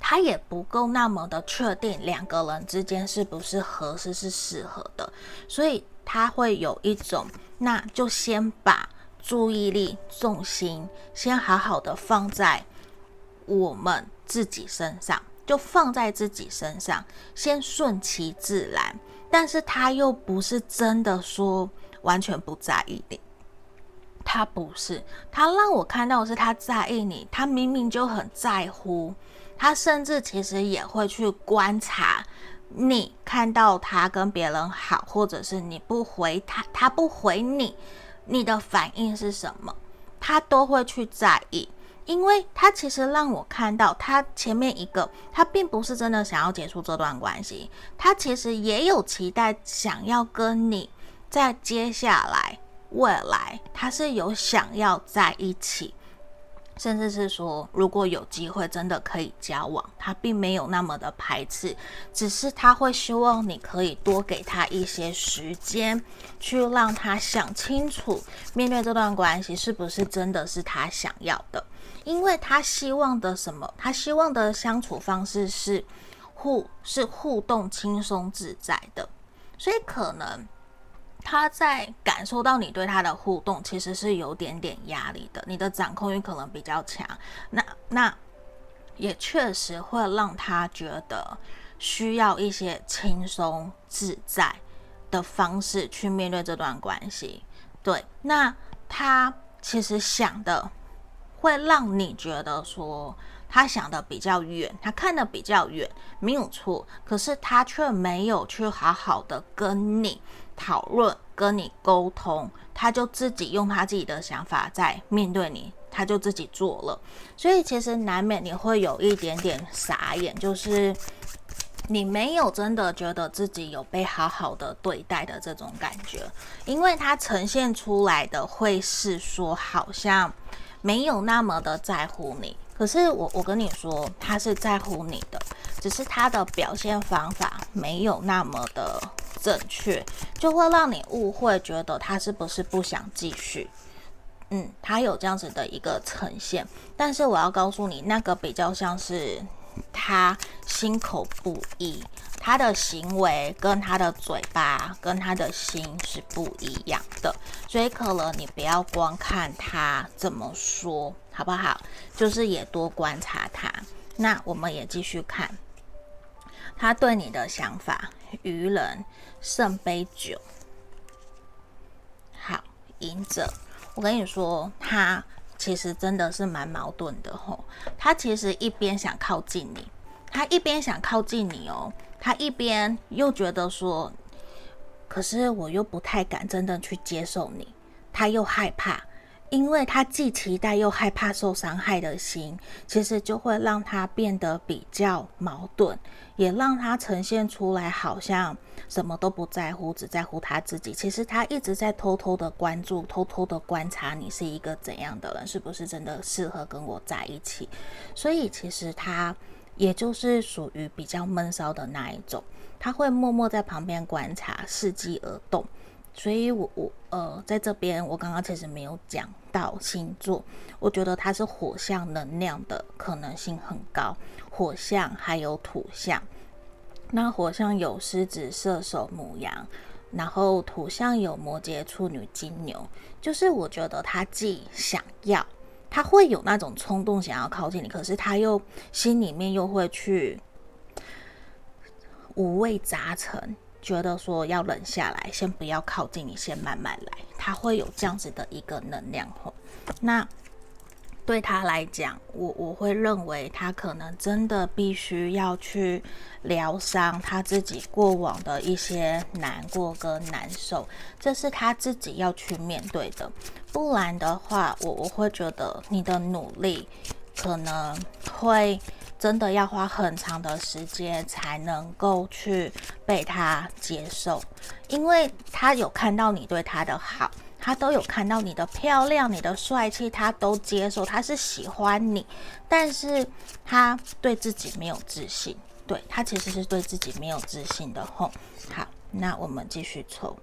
他也不够那么的确定两个人之间是不是合适是适合的，所以他会有一种，那就先把注意力重心先好好的放在我们。自己身上，就放在自己身上，先顺其自然。但是他又不是真的说完全不在意你，他不是，他让我看到的是他在意你，他明明就很在乎，他甚至其实也会去观察你，看到他跟别人好，或者是你不回他，他不回你，你的反应是什么，他都会去在意。因为他其实让我看到，他前面一个，他并不是真的想要结束这段关系，他其实也有期待，想要跟你在接下来未来，他是有想要在一起。甚至是说，如果有机会真的可以交往，他并没有那么的排斥，只是他会希望你可以多给他一些时间，去让他想清楚，面对这段关系是不是真的是他想要的，因为他希望的什么？他希望的相处方式是互是互动轻松自在的，所以可能。他在感受到你对他的互动，其实是有点点压力的。你的掌控欲可能比较强，那那也确实会让他觉得需要一些轻松自在的方式去面对这段关系。对，那他其实想的会让你觉得说，他想的比较远，他看的比较远，没有错。可是他却没有去好好的跟你。讨论跟你沟通，他就自己用他自己的想法在面对你，他就自己做了，所以其实难免你会有一点点傻眼，就是你没有真的觉得自己有被好好的对待的这种感觉，因为他呈现出来的会是说好像没有那么的在乎你，可是我我跟你说，他是在乎你的，只是他的表现方法没有那么的。正确就会让你误会，觉得他是不是不想继续？嗯，他有这样子的一个呈现，但是我要告诉你，那个比较像是他心口不一，他的行为跟他的嘴巴跟他的心是不一样的，所以可能你不要光看他怎么说，好不好？就是也多观察他。那我们也继续看。他对你的想法，愚人圣杯九，好，隐者，我跟你说，他其实真的是蛮矛盾的吼，他其实一边想靠近你，他一边想靠近你哦，他一边又觉得说，可是我又不太敢真的去接受你，他又害怕。因为他既期待又害怕受伤害的心，其实就会让他变得比较矛盾，也让他呈现出来好像什么都不在乎，只在乎他自己。其实他一直在偷偷的关注，偷偷的观察你是一个怎样的人，是不是真的适合跟我在一起。所以其实他也就是属于比较闷骚的那一种，他会默默在旁边观察，伺机而动。所以我，我呃，在这边，我刚刚其实没有讲到星座，我觉得它是火象能量的可能性很高，火象还有土象。那火象有狮子、射手、母羊，然后土象有摩羯、处女、金牛。就是我觉得他既想要，他会有那种冲动想要靠近你，可是他又心里面又会去五味杂陈。觉得说要冷下来，先不要靠近你，先慢慢来。他会有这样子的一个能量吼。那对他来讲，我我会认为他可能真的必须要去疗伤他自己过往的一些难过跟难受，这是他自己要去面对的。不然的话，我我会觉得你的努力可能会。真的要花很长的时间才能够去被他接受，因为他有看到你对他的好，他都有看到你的漂亮、你的帅气，他都接受，他是喜欢你，但是他对自己没有自信，对，他其实是对自己没有自信的吼。好，那我们继续抽，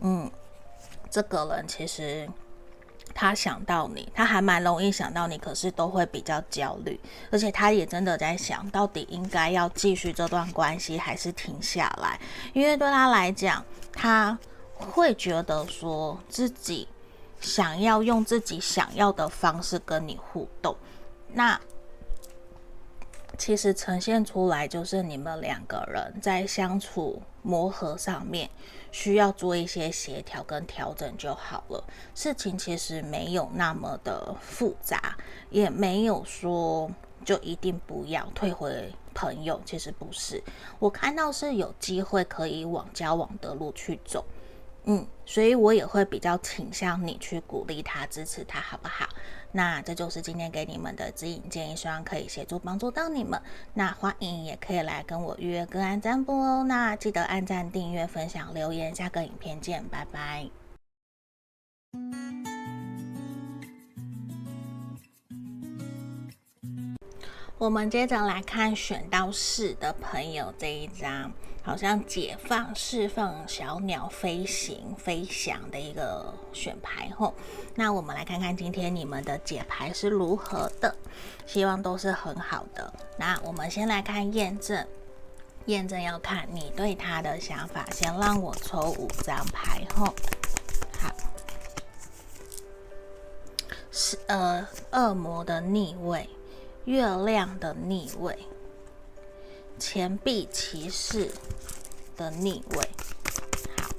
嗯，这个人其实。他想到你，他还蛮容易想到你，可是都会比较焦虑，而且他也真的在想到底应该要继续这段关系还是停下来，因为对他来讲，他会觉得说自己想要用自己想要的方式跟你互动，那其实呈现出来就是你们两个人在相处磨合上面。需要做一些协调跟调整就好了。事情其实没有那么的复杂，也没有说就一定不要退回朋友。其实不是，我看到是有机会可以往交往的路去走。嗯，所以我也会比较倾向你去鼓励他、支持他，好不好？那这就是今天给你们的指引建议，希望可以协助帮助到你们。那欢迎也可以来跟我预约个案占卜哦。那记得按赞、订阅、分享、留言，下个影片见，拜拜。我们接着来看选到四的朋友这一张。好像解放、释放小鸟飞行、飞翔的一个选牌吼。那我们来看看今天你们的解牌是如何的，希望都是很好的。那我们先来看验证，验证要看你对他的想法。先让我抽五张牌吼。好，是呃，恶魔的逆位，月亮的逆位。钱币骑士的逆位，好，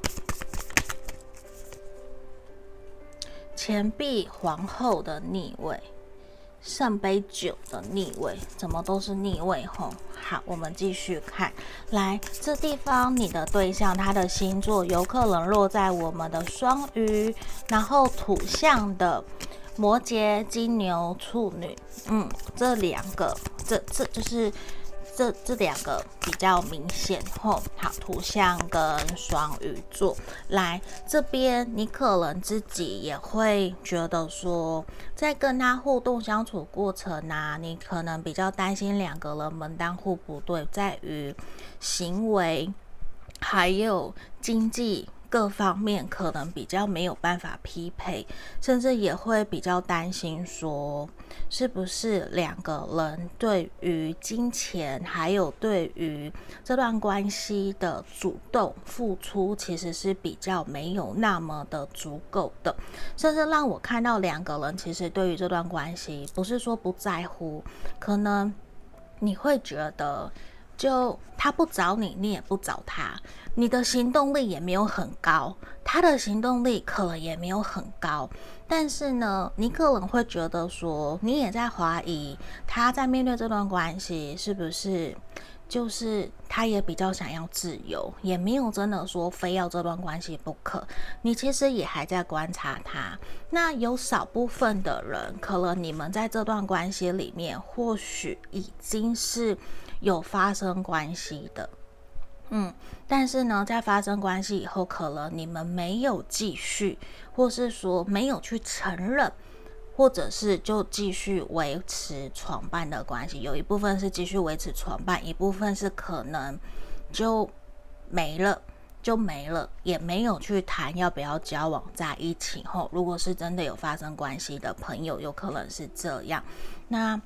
钱币皇后的逆位，圣杯九的逆位，怎么都是逆位吼？好，我们继续看，来这地方，你的对象他的星座有可能落在我们的双鱼，然后土象的摩羯、金牛、处女，嗯，这两个，这这就是。这这两个比较明显吼，好，图像跟双鱼座来这边，你可能自己也会觉得说，在跟他互动相处过程啊，你可能比较担心两个人门当户不对，在于行为还有经济。各方面可能比较没有办法匹配，甚至也会比较担心说，是不是两个人对于金钱还有对于这段关系的主动付出，其实是比较没有那么的足够的，甚至让我看到两个人其实对于这段关系不是说不在乎，可能你会觉得。就他不找你，你也不找他，你的行动力也没有很高，他的行动力可能也没有很高。但是呢，你可能会觉得说，你也在怀疑他在面对这段关系是不是，就是他也比较想要自由，也没有真的说非要这段关系不可。你其实也还在观察他。那有少部分的人，可能你们在这段关系里面，或许已经是有发生关系的。嗯，但是呢，在发生关系以后，可能你们没有继续，或是说没有去承认，或者是就继续维持床伴的关系。有一部分是继续维持床伴，一部分是可能就没了，就没了，也没有去谈要不要交往在一起。后，如果是真的有发生关系的朋友，有可能是这样。那。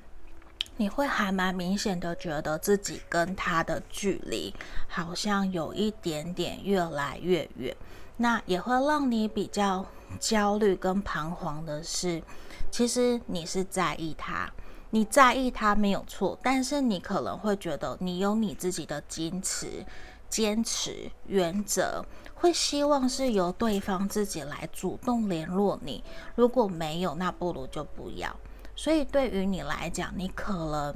你会还蛮明显的觉得自己跟他的距离好像有一点点越来越远，那也会让你比较焦虑跟彷徨的是，其实你是在意他，你在意他没有错，但是你可能会觉得你有你自己的矜持、坚持、原则，会希望是由对方自己来主动联络你，如果没有，那不如就不要。所以对于你来讲，你可能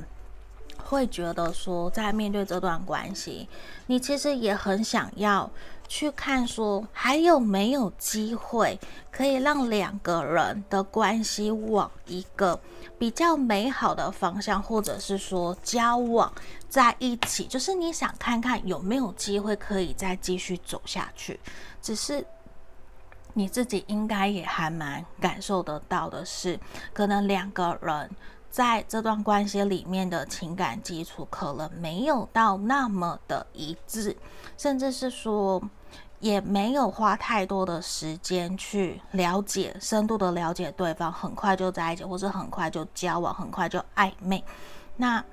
会觉得说，在面对这段关系，你其实也很想要去看说，还有没有机会可以让两个人的关系往一个比较美好的方向，或者是说交往在一起，就是你想看看有没有机会可以再继续走下去，只是。你自己应该也还蛮感受得到的是，可能两个人在这段关系里面的情感基础可能没有到那么的一致，甚至是说也没有花太多的时间去了解、深度的了解对方，很快就在一起，或者很快就交往，很快就暧昧。那。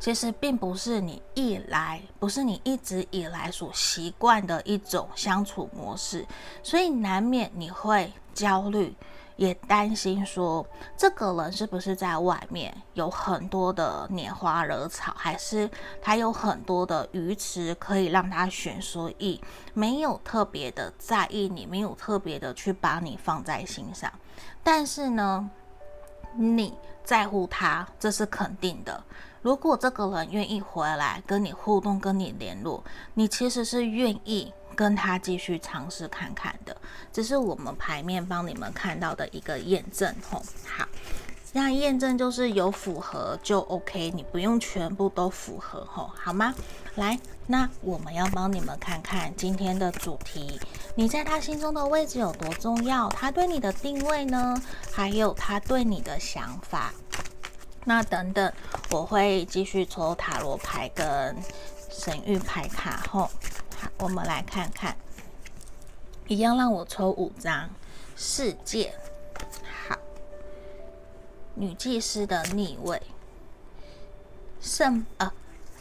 其实并不是你一来，不是你一直以来所习惯的一种相处模式，所以难免你会焦虑，也担心说这个人是不是在外面有很多的拈花惹草，还是他有很多的鱼池可以让他选，所以没有特别的在意你，没有特别的去把你放在心上。但是呢，你在乎他，这是肯定的。如果这个人愿意回来跟你互动、跟你联络，你其实是愿意跟他继续尝试看看的。这是我们牌面帮你们看到的一个验证吼。好，那验证就是有符合就 OK，你不用全部都符合吼，好吗？来，那我们要帮你们看看今天的主题，你在他心中的位置有多重要？他对你的定位呢？还有他对你的想法。那等等，我会继续抽塔罗牌跟神谕牌卡后，好，我们来看看，一样让我抽五张。世界，好，女祭司的逆位，圣呃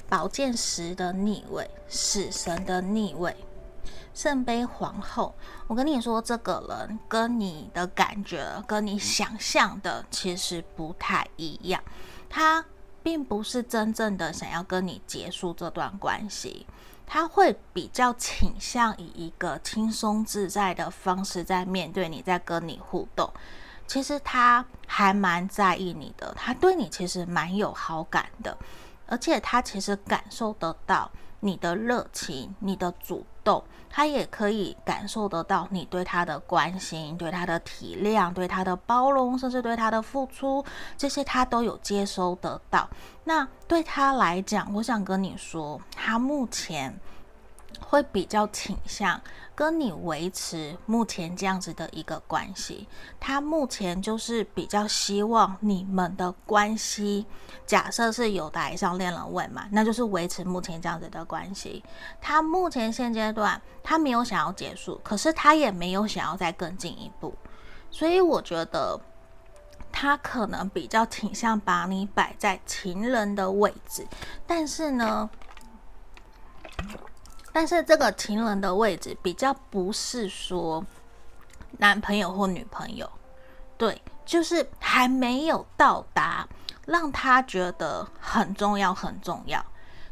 宝剑十的逆位，死神的逆位。圣杯皇后，我跟你说，这个人跟你的感觉、跟你想象的其实不太一样。他并不是真正的想要跟你结束这段关系，他会比较倾向以一个轻松自在的方式在面对你，在跟你互动。其实他还蛮在意你的，他对你其实蛮有好感的，而且他其实感受得到你的热情、你的主他也可以感受得到你对他的关心、对他的体谅、对他的包容，甚至对他的付出，这些他都有接收得到。那对他来讲，我想跟你说，他目前。会比较倾向跟你维持目前这样子的一个关系，他目前就是比较希望你们的关系，假设是有待上恋人位嘛，那就是维持目前这样子的关系。他目前现阶段他没有想要结束，可是他也没有想要再更进一步，所以我觉得他可能比较倾向把你摆在情人的位置，但是呢。但是这个情人的位置比较不是说男朋友或女朋友，对，就是还没有到达让他觉得很重要很重要。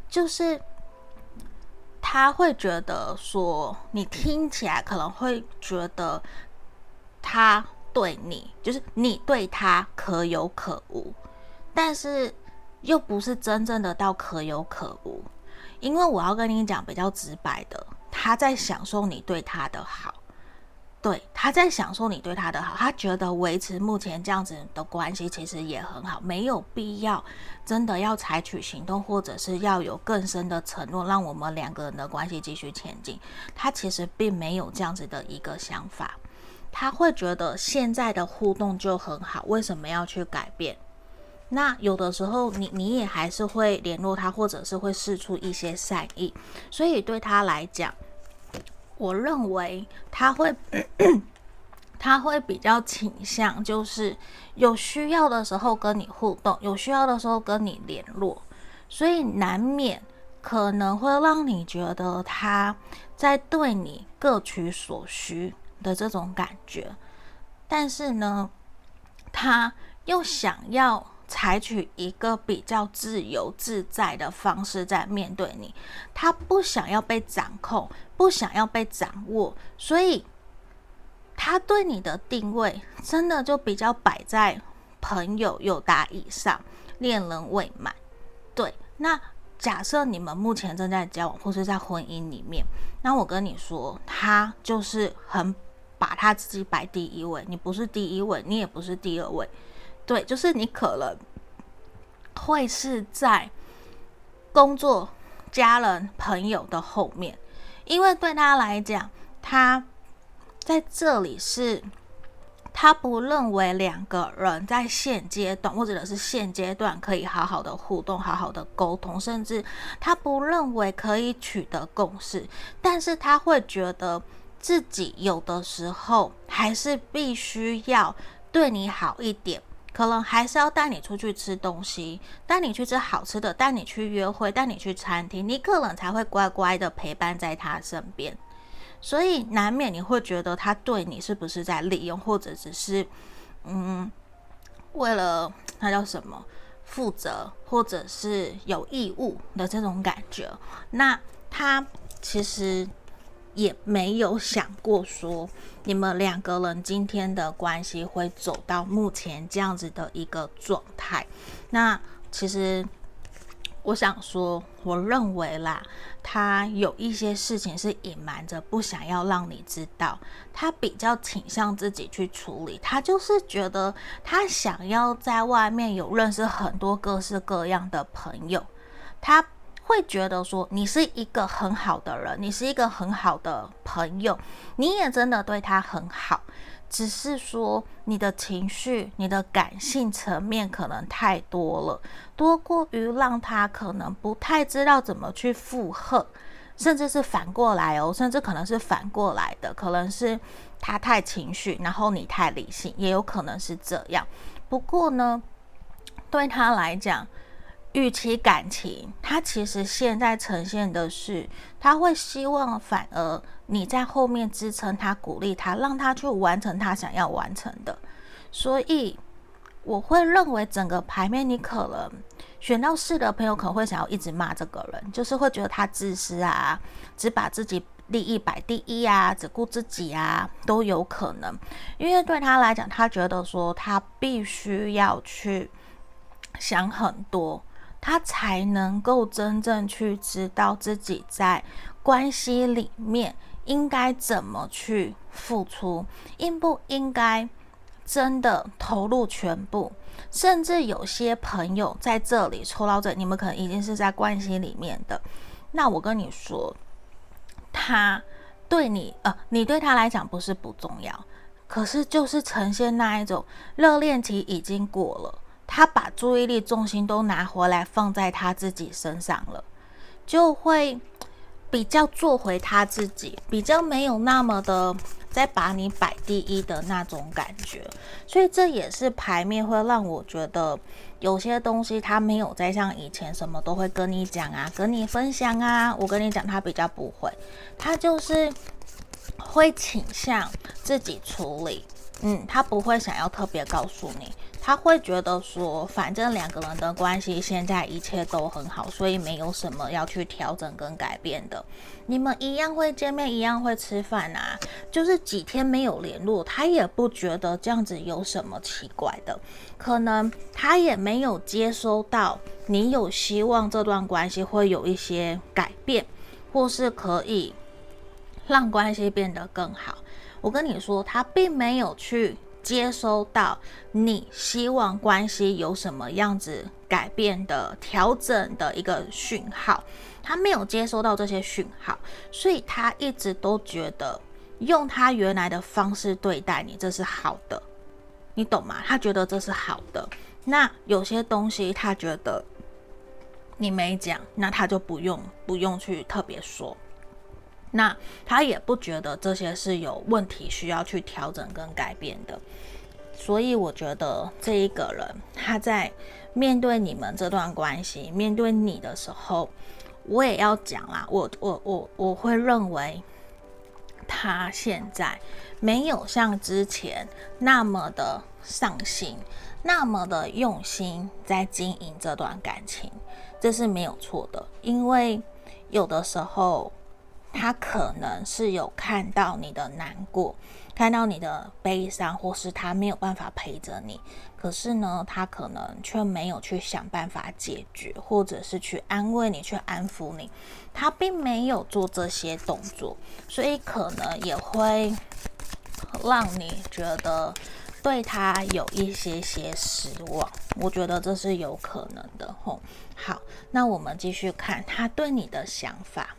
就是他会觉得说，你听起来可能会觉得他对你，就是你对他可有可无，但是又不是真正的到可有可无，因为我要跟你讲比较直白的，他在享受你对他的好。对，他在享受你对他的好，他觉得维持目前这样子的关系其实也很好，没有必要真的要采取行动，或者是要有更深的承诺，让我们两个人的关系继续前进。他其实并没有这样子的一个想法，他会觉得现在的互动就很好，为什么要去改变？那有的时候你你也还是会联络他，或者是会试出一些善意，所以对他来讲。我认为他会，他会比较倾向，就是有需要的时候跟你互动，有需要的时候跟你联络，所以难免可能会让你觉得他在对你各取所需的这种感觉，但是呢，他又想要。采取一个比较自由自在的方式在面对你，他不想要被掌控，不想要被掌握，所以他对你的定位真的就比较摆在朋友友达以上，恋人未满。对，那假设你们目前正在交往或是在婚姻里面，那我跟你说，他就是很把他自己摆第一位，你不是第一位，你也不是第二位。对，就是你可能会是在工作、家人、朋友的后面，因为对他来讲，他在这里是，他不认为两个人在现阶段或者是现阶段可以好好的互动、好好的沟通，甚至他不认为可以取得共识，但是他会觉得自己有的时候还是必须要对你好一点。可能还是要带你出去吃东西，带你去吃好吃的，带你去约会，带你去餐厅，你可能才会乖乖的陪伴在他身边。所以难免你会觉得他对你是不是在利用，或者只是嗯，为了那叫什么负责，或者是有义务的这种感觉。那他其实。也没有想过说你们两个人今天的关系会走到目前这样子的一个状态。那其实我想说，我认为啦，他有一些事情是隐瞒着，不想要让你知道。他比较倾向自己去处理，他就是觉得他想要在外面有认识很多各式各样的朋友。他。会觉得说你是一个很好的人，你是一个很好的朋友，你也真的对他很好，只是说你的情绪、你的感性层面可能太多了，多过于让他可能不太知道怎么去负荷，甚至是反过来哦，甚至可能是反过来的，可能是他太情绪，然后你太理性，也有可能是这样。不过呢，对他来讲。与其感情，他其实现在呈现的是，他会希望反而你在后面支撑他、鼓励他，让他去完成他想要完成的。所以我会认为整个牌面，你可能选到四的朋友可能会想要一直骂这个人，就是会觉得他自私啊，只把自己利益摆第一啊，只顾自己啊，都有可能。因为对他来讲，他觉得说他必须要去想很多。他才能够真正去知道自己在关系里面应该怎么去付出，应不应该真的投入全部。甚至有些朋友在这里抽到这，你们可能已经是在关系里面的。那我跟你说，他对你，呃，你对他来讲不是不重要，可是就是呈现那一种热恋期已经过了。他把注意力重心都拿回来放在他自己身上了，就会比较做回他自己，比较没有那么的在把你摆第一的那种感觉。所以这也是牌面会让我觉得有些东西他没有再像以前什么都会跟你讲啊，跟你分享啊。我跟你讲，他比较不会，他就是会倾向自己处理。嗯，他不会想要特别告诉你。他会觉得说，反正两个人的关系现在一切都很好，所以没有什么要去调整跟改变的。你们一样会见面，一样会吃饭啊，就是几天没有联络，他也不觉得这样子有什么奇怪的。可能他也没有接收到你有希望这段关系会有一些改变，或是可以让关系变得更好。我跟你说，他并没有去。接收到你希望关系有什么样子改变的调整的一个讯号，他没有接收到这些讯号，所以他一直都觉得用他原来的方式对待你，这是好的，你懂吗？他觉得这是好的。那有些东西他觉得你没讲，那他就不用不用去特别说。那他也不觉得这些是有问题需要去调整跟改变的，所以我觉得这一个人他在面对你们这段关系，面对你的时候，我也要讲啦，我我我我会认为他现在没有像之前那么的上心，那么的用心在经营这段感情，这是没有错的，因为有的时候。他可能是有看到你的难过，看到你的悲伤，或是他没有办法陪着你。可是呢，他可能却没有去想办法解决，或者是去安慰你，去安抚你。他并没有做这些动作，所以可能也会让你觉得对他有一些些失望。我觉得这是有可能的吼。好，那我们继续看他对你的想法。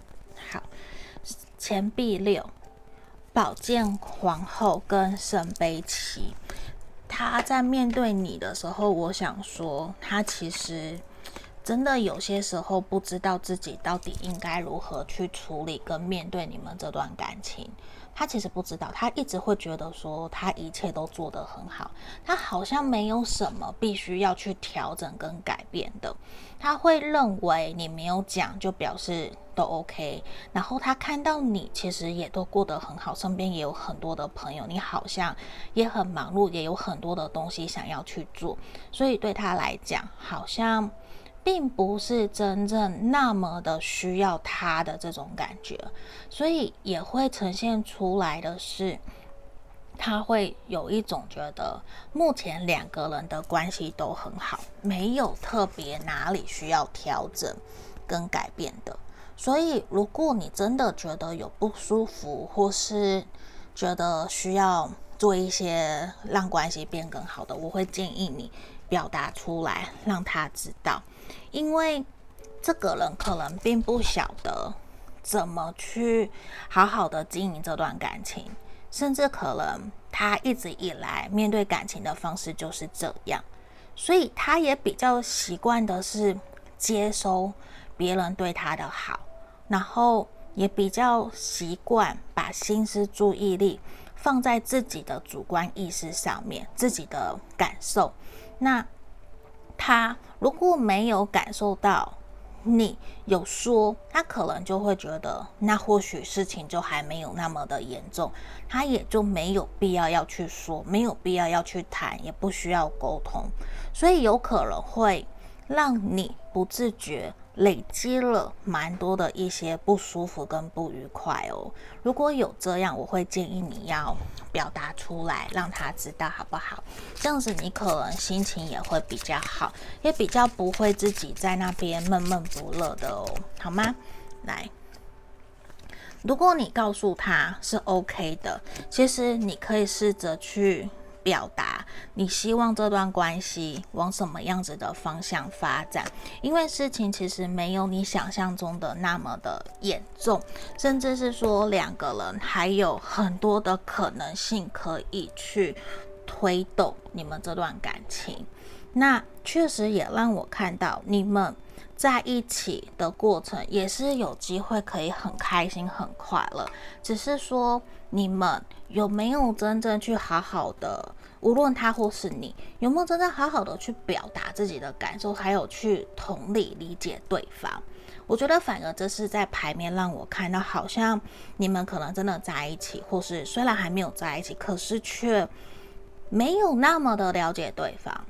好。钱币六、宝剑皇后跟圣杯七，他在面对你的时候，我想说，他其实真的有些时候不知道自己到底应该如何去处理跟面对你们这段感情。他其实不知道，他一直会觉得说他一切都做得很好，他好像没有什么必须要去调整跟改变的。他会认为你没有讲就表示都 OK，然后他看到你其实也都过得很好，身边也有很多的朋友，你好像也很忙碌，也有很多的东西想要去做，所以对他来讲好像。并不是真正那么的需要他的这种感觉，所以也会呈现出来的是，他会有一种觉得目前两个人的关系都很好，没有特别哪里需要调整跟改变的。所以，如果你真的觉得有不舒服，或是觉得需要做一些让关系变更好的，我会建议你表达出来，让他知道。因为这个人可能并不晓得怎么去好好的经营这段感情，甚至可能他一直以来面对感情的方式就是这样，所以他也比较习惯的是接收别人对他的好，然后也比较习惯把心思注意力放在自己的主观意识上面，自己的感受，那。他如果没有感受到你有说，他可能就会觉得，那或许事情就还没有那么的严重，他也就没有必要要去说，没有必要要去谈，也不需要沟通，所以有可能会让你不自觉。累积了蛮多的一些不舒服跟不愉快哦。如果有这样，我会建议你要表达出来，让他知道好不好？这样子你可能心情也会比较好，也比较不会自己在那边闷闷不乐的哦，好吗？来，如果你告诉他是 OK 的，其实你可以试着去。表达你希望这段关系往什么样子的方向发展，因为事情其实没有你想象中的那么的严重，甚至是说两个人还有很多的可能性可以去推动你们这段感情。那确实也让我看到你们在一起的过程也是有机会可以很开心、很快乐，只是说你们有没有真正去好好的。无论他或是你，有没有真正好好的去表达自己的感受，还有去同理理解对方？我觉得反而这是在牌面让我看到，好像你们可能真的在一起，或是虽然还没有在一起，可是却没有那么的了解对方，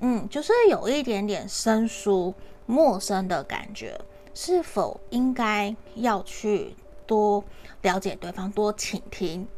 嗯，就是有一点点生疏、陌生的感觉，是否应该要去多了解对方，多倾听？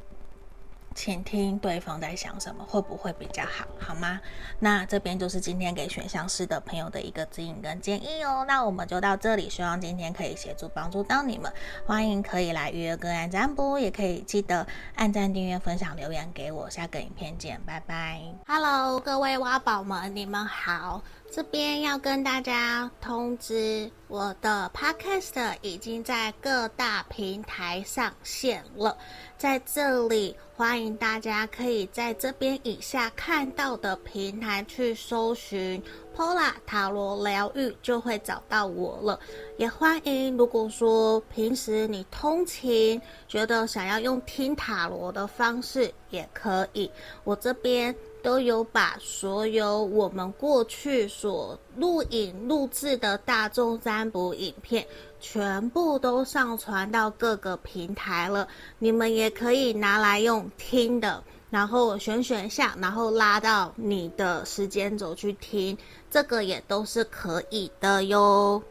倾听对方在想什么，会不会比较好，好吗？那这边就是今天给选项师的朋友的一个指引跟建议哦。那我们就到这里，希望今天可以协助帮助到你们。欢迎可以来预约个案占卜，也可以记得按赞、订阅、分享、留言给我。下个影片见，拜拜。Hello，各位挖宝们，你们好。这边要跟大家通知，我的 Podcast 已经在各大平台上线了。在这里，欢迎大家可以在这边以下看到的平台去搜寻 Pola 塔罗疗愈，就会找到我了。也欢迎，如果说平时你通勤，觉得想要用听塔罗的方式，也可以。我这边。都有把所有我们过去所录影录制的大众占卜影片，全部都上传到各个平台了。你们也可以拿来用听的，然后选选项，然后拉到你的时间轴去听，这个也都是可以的哟。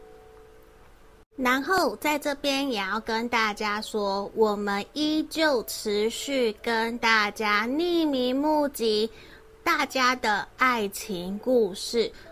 然后在这边也要跟大家说，我们依旧持续跟大家匿名募集。大家的爱情故事，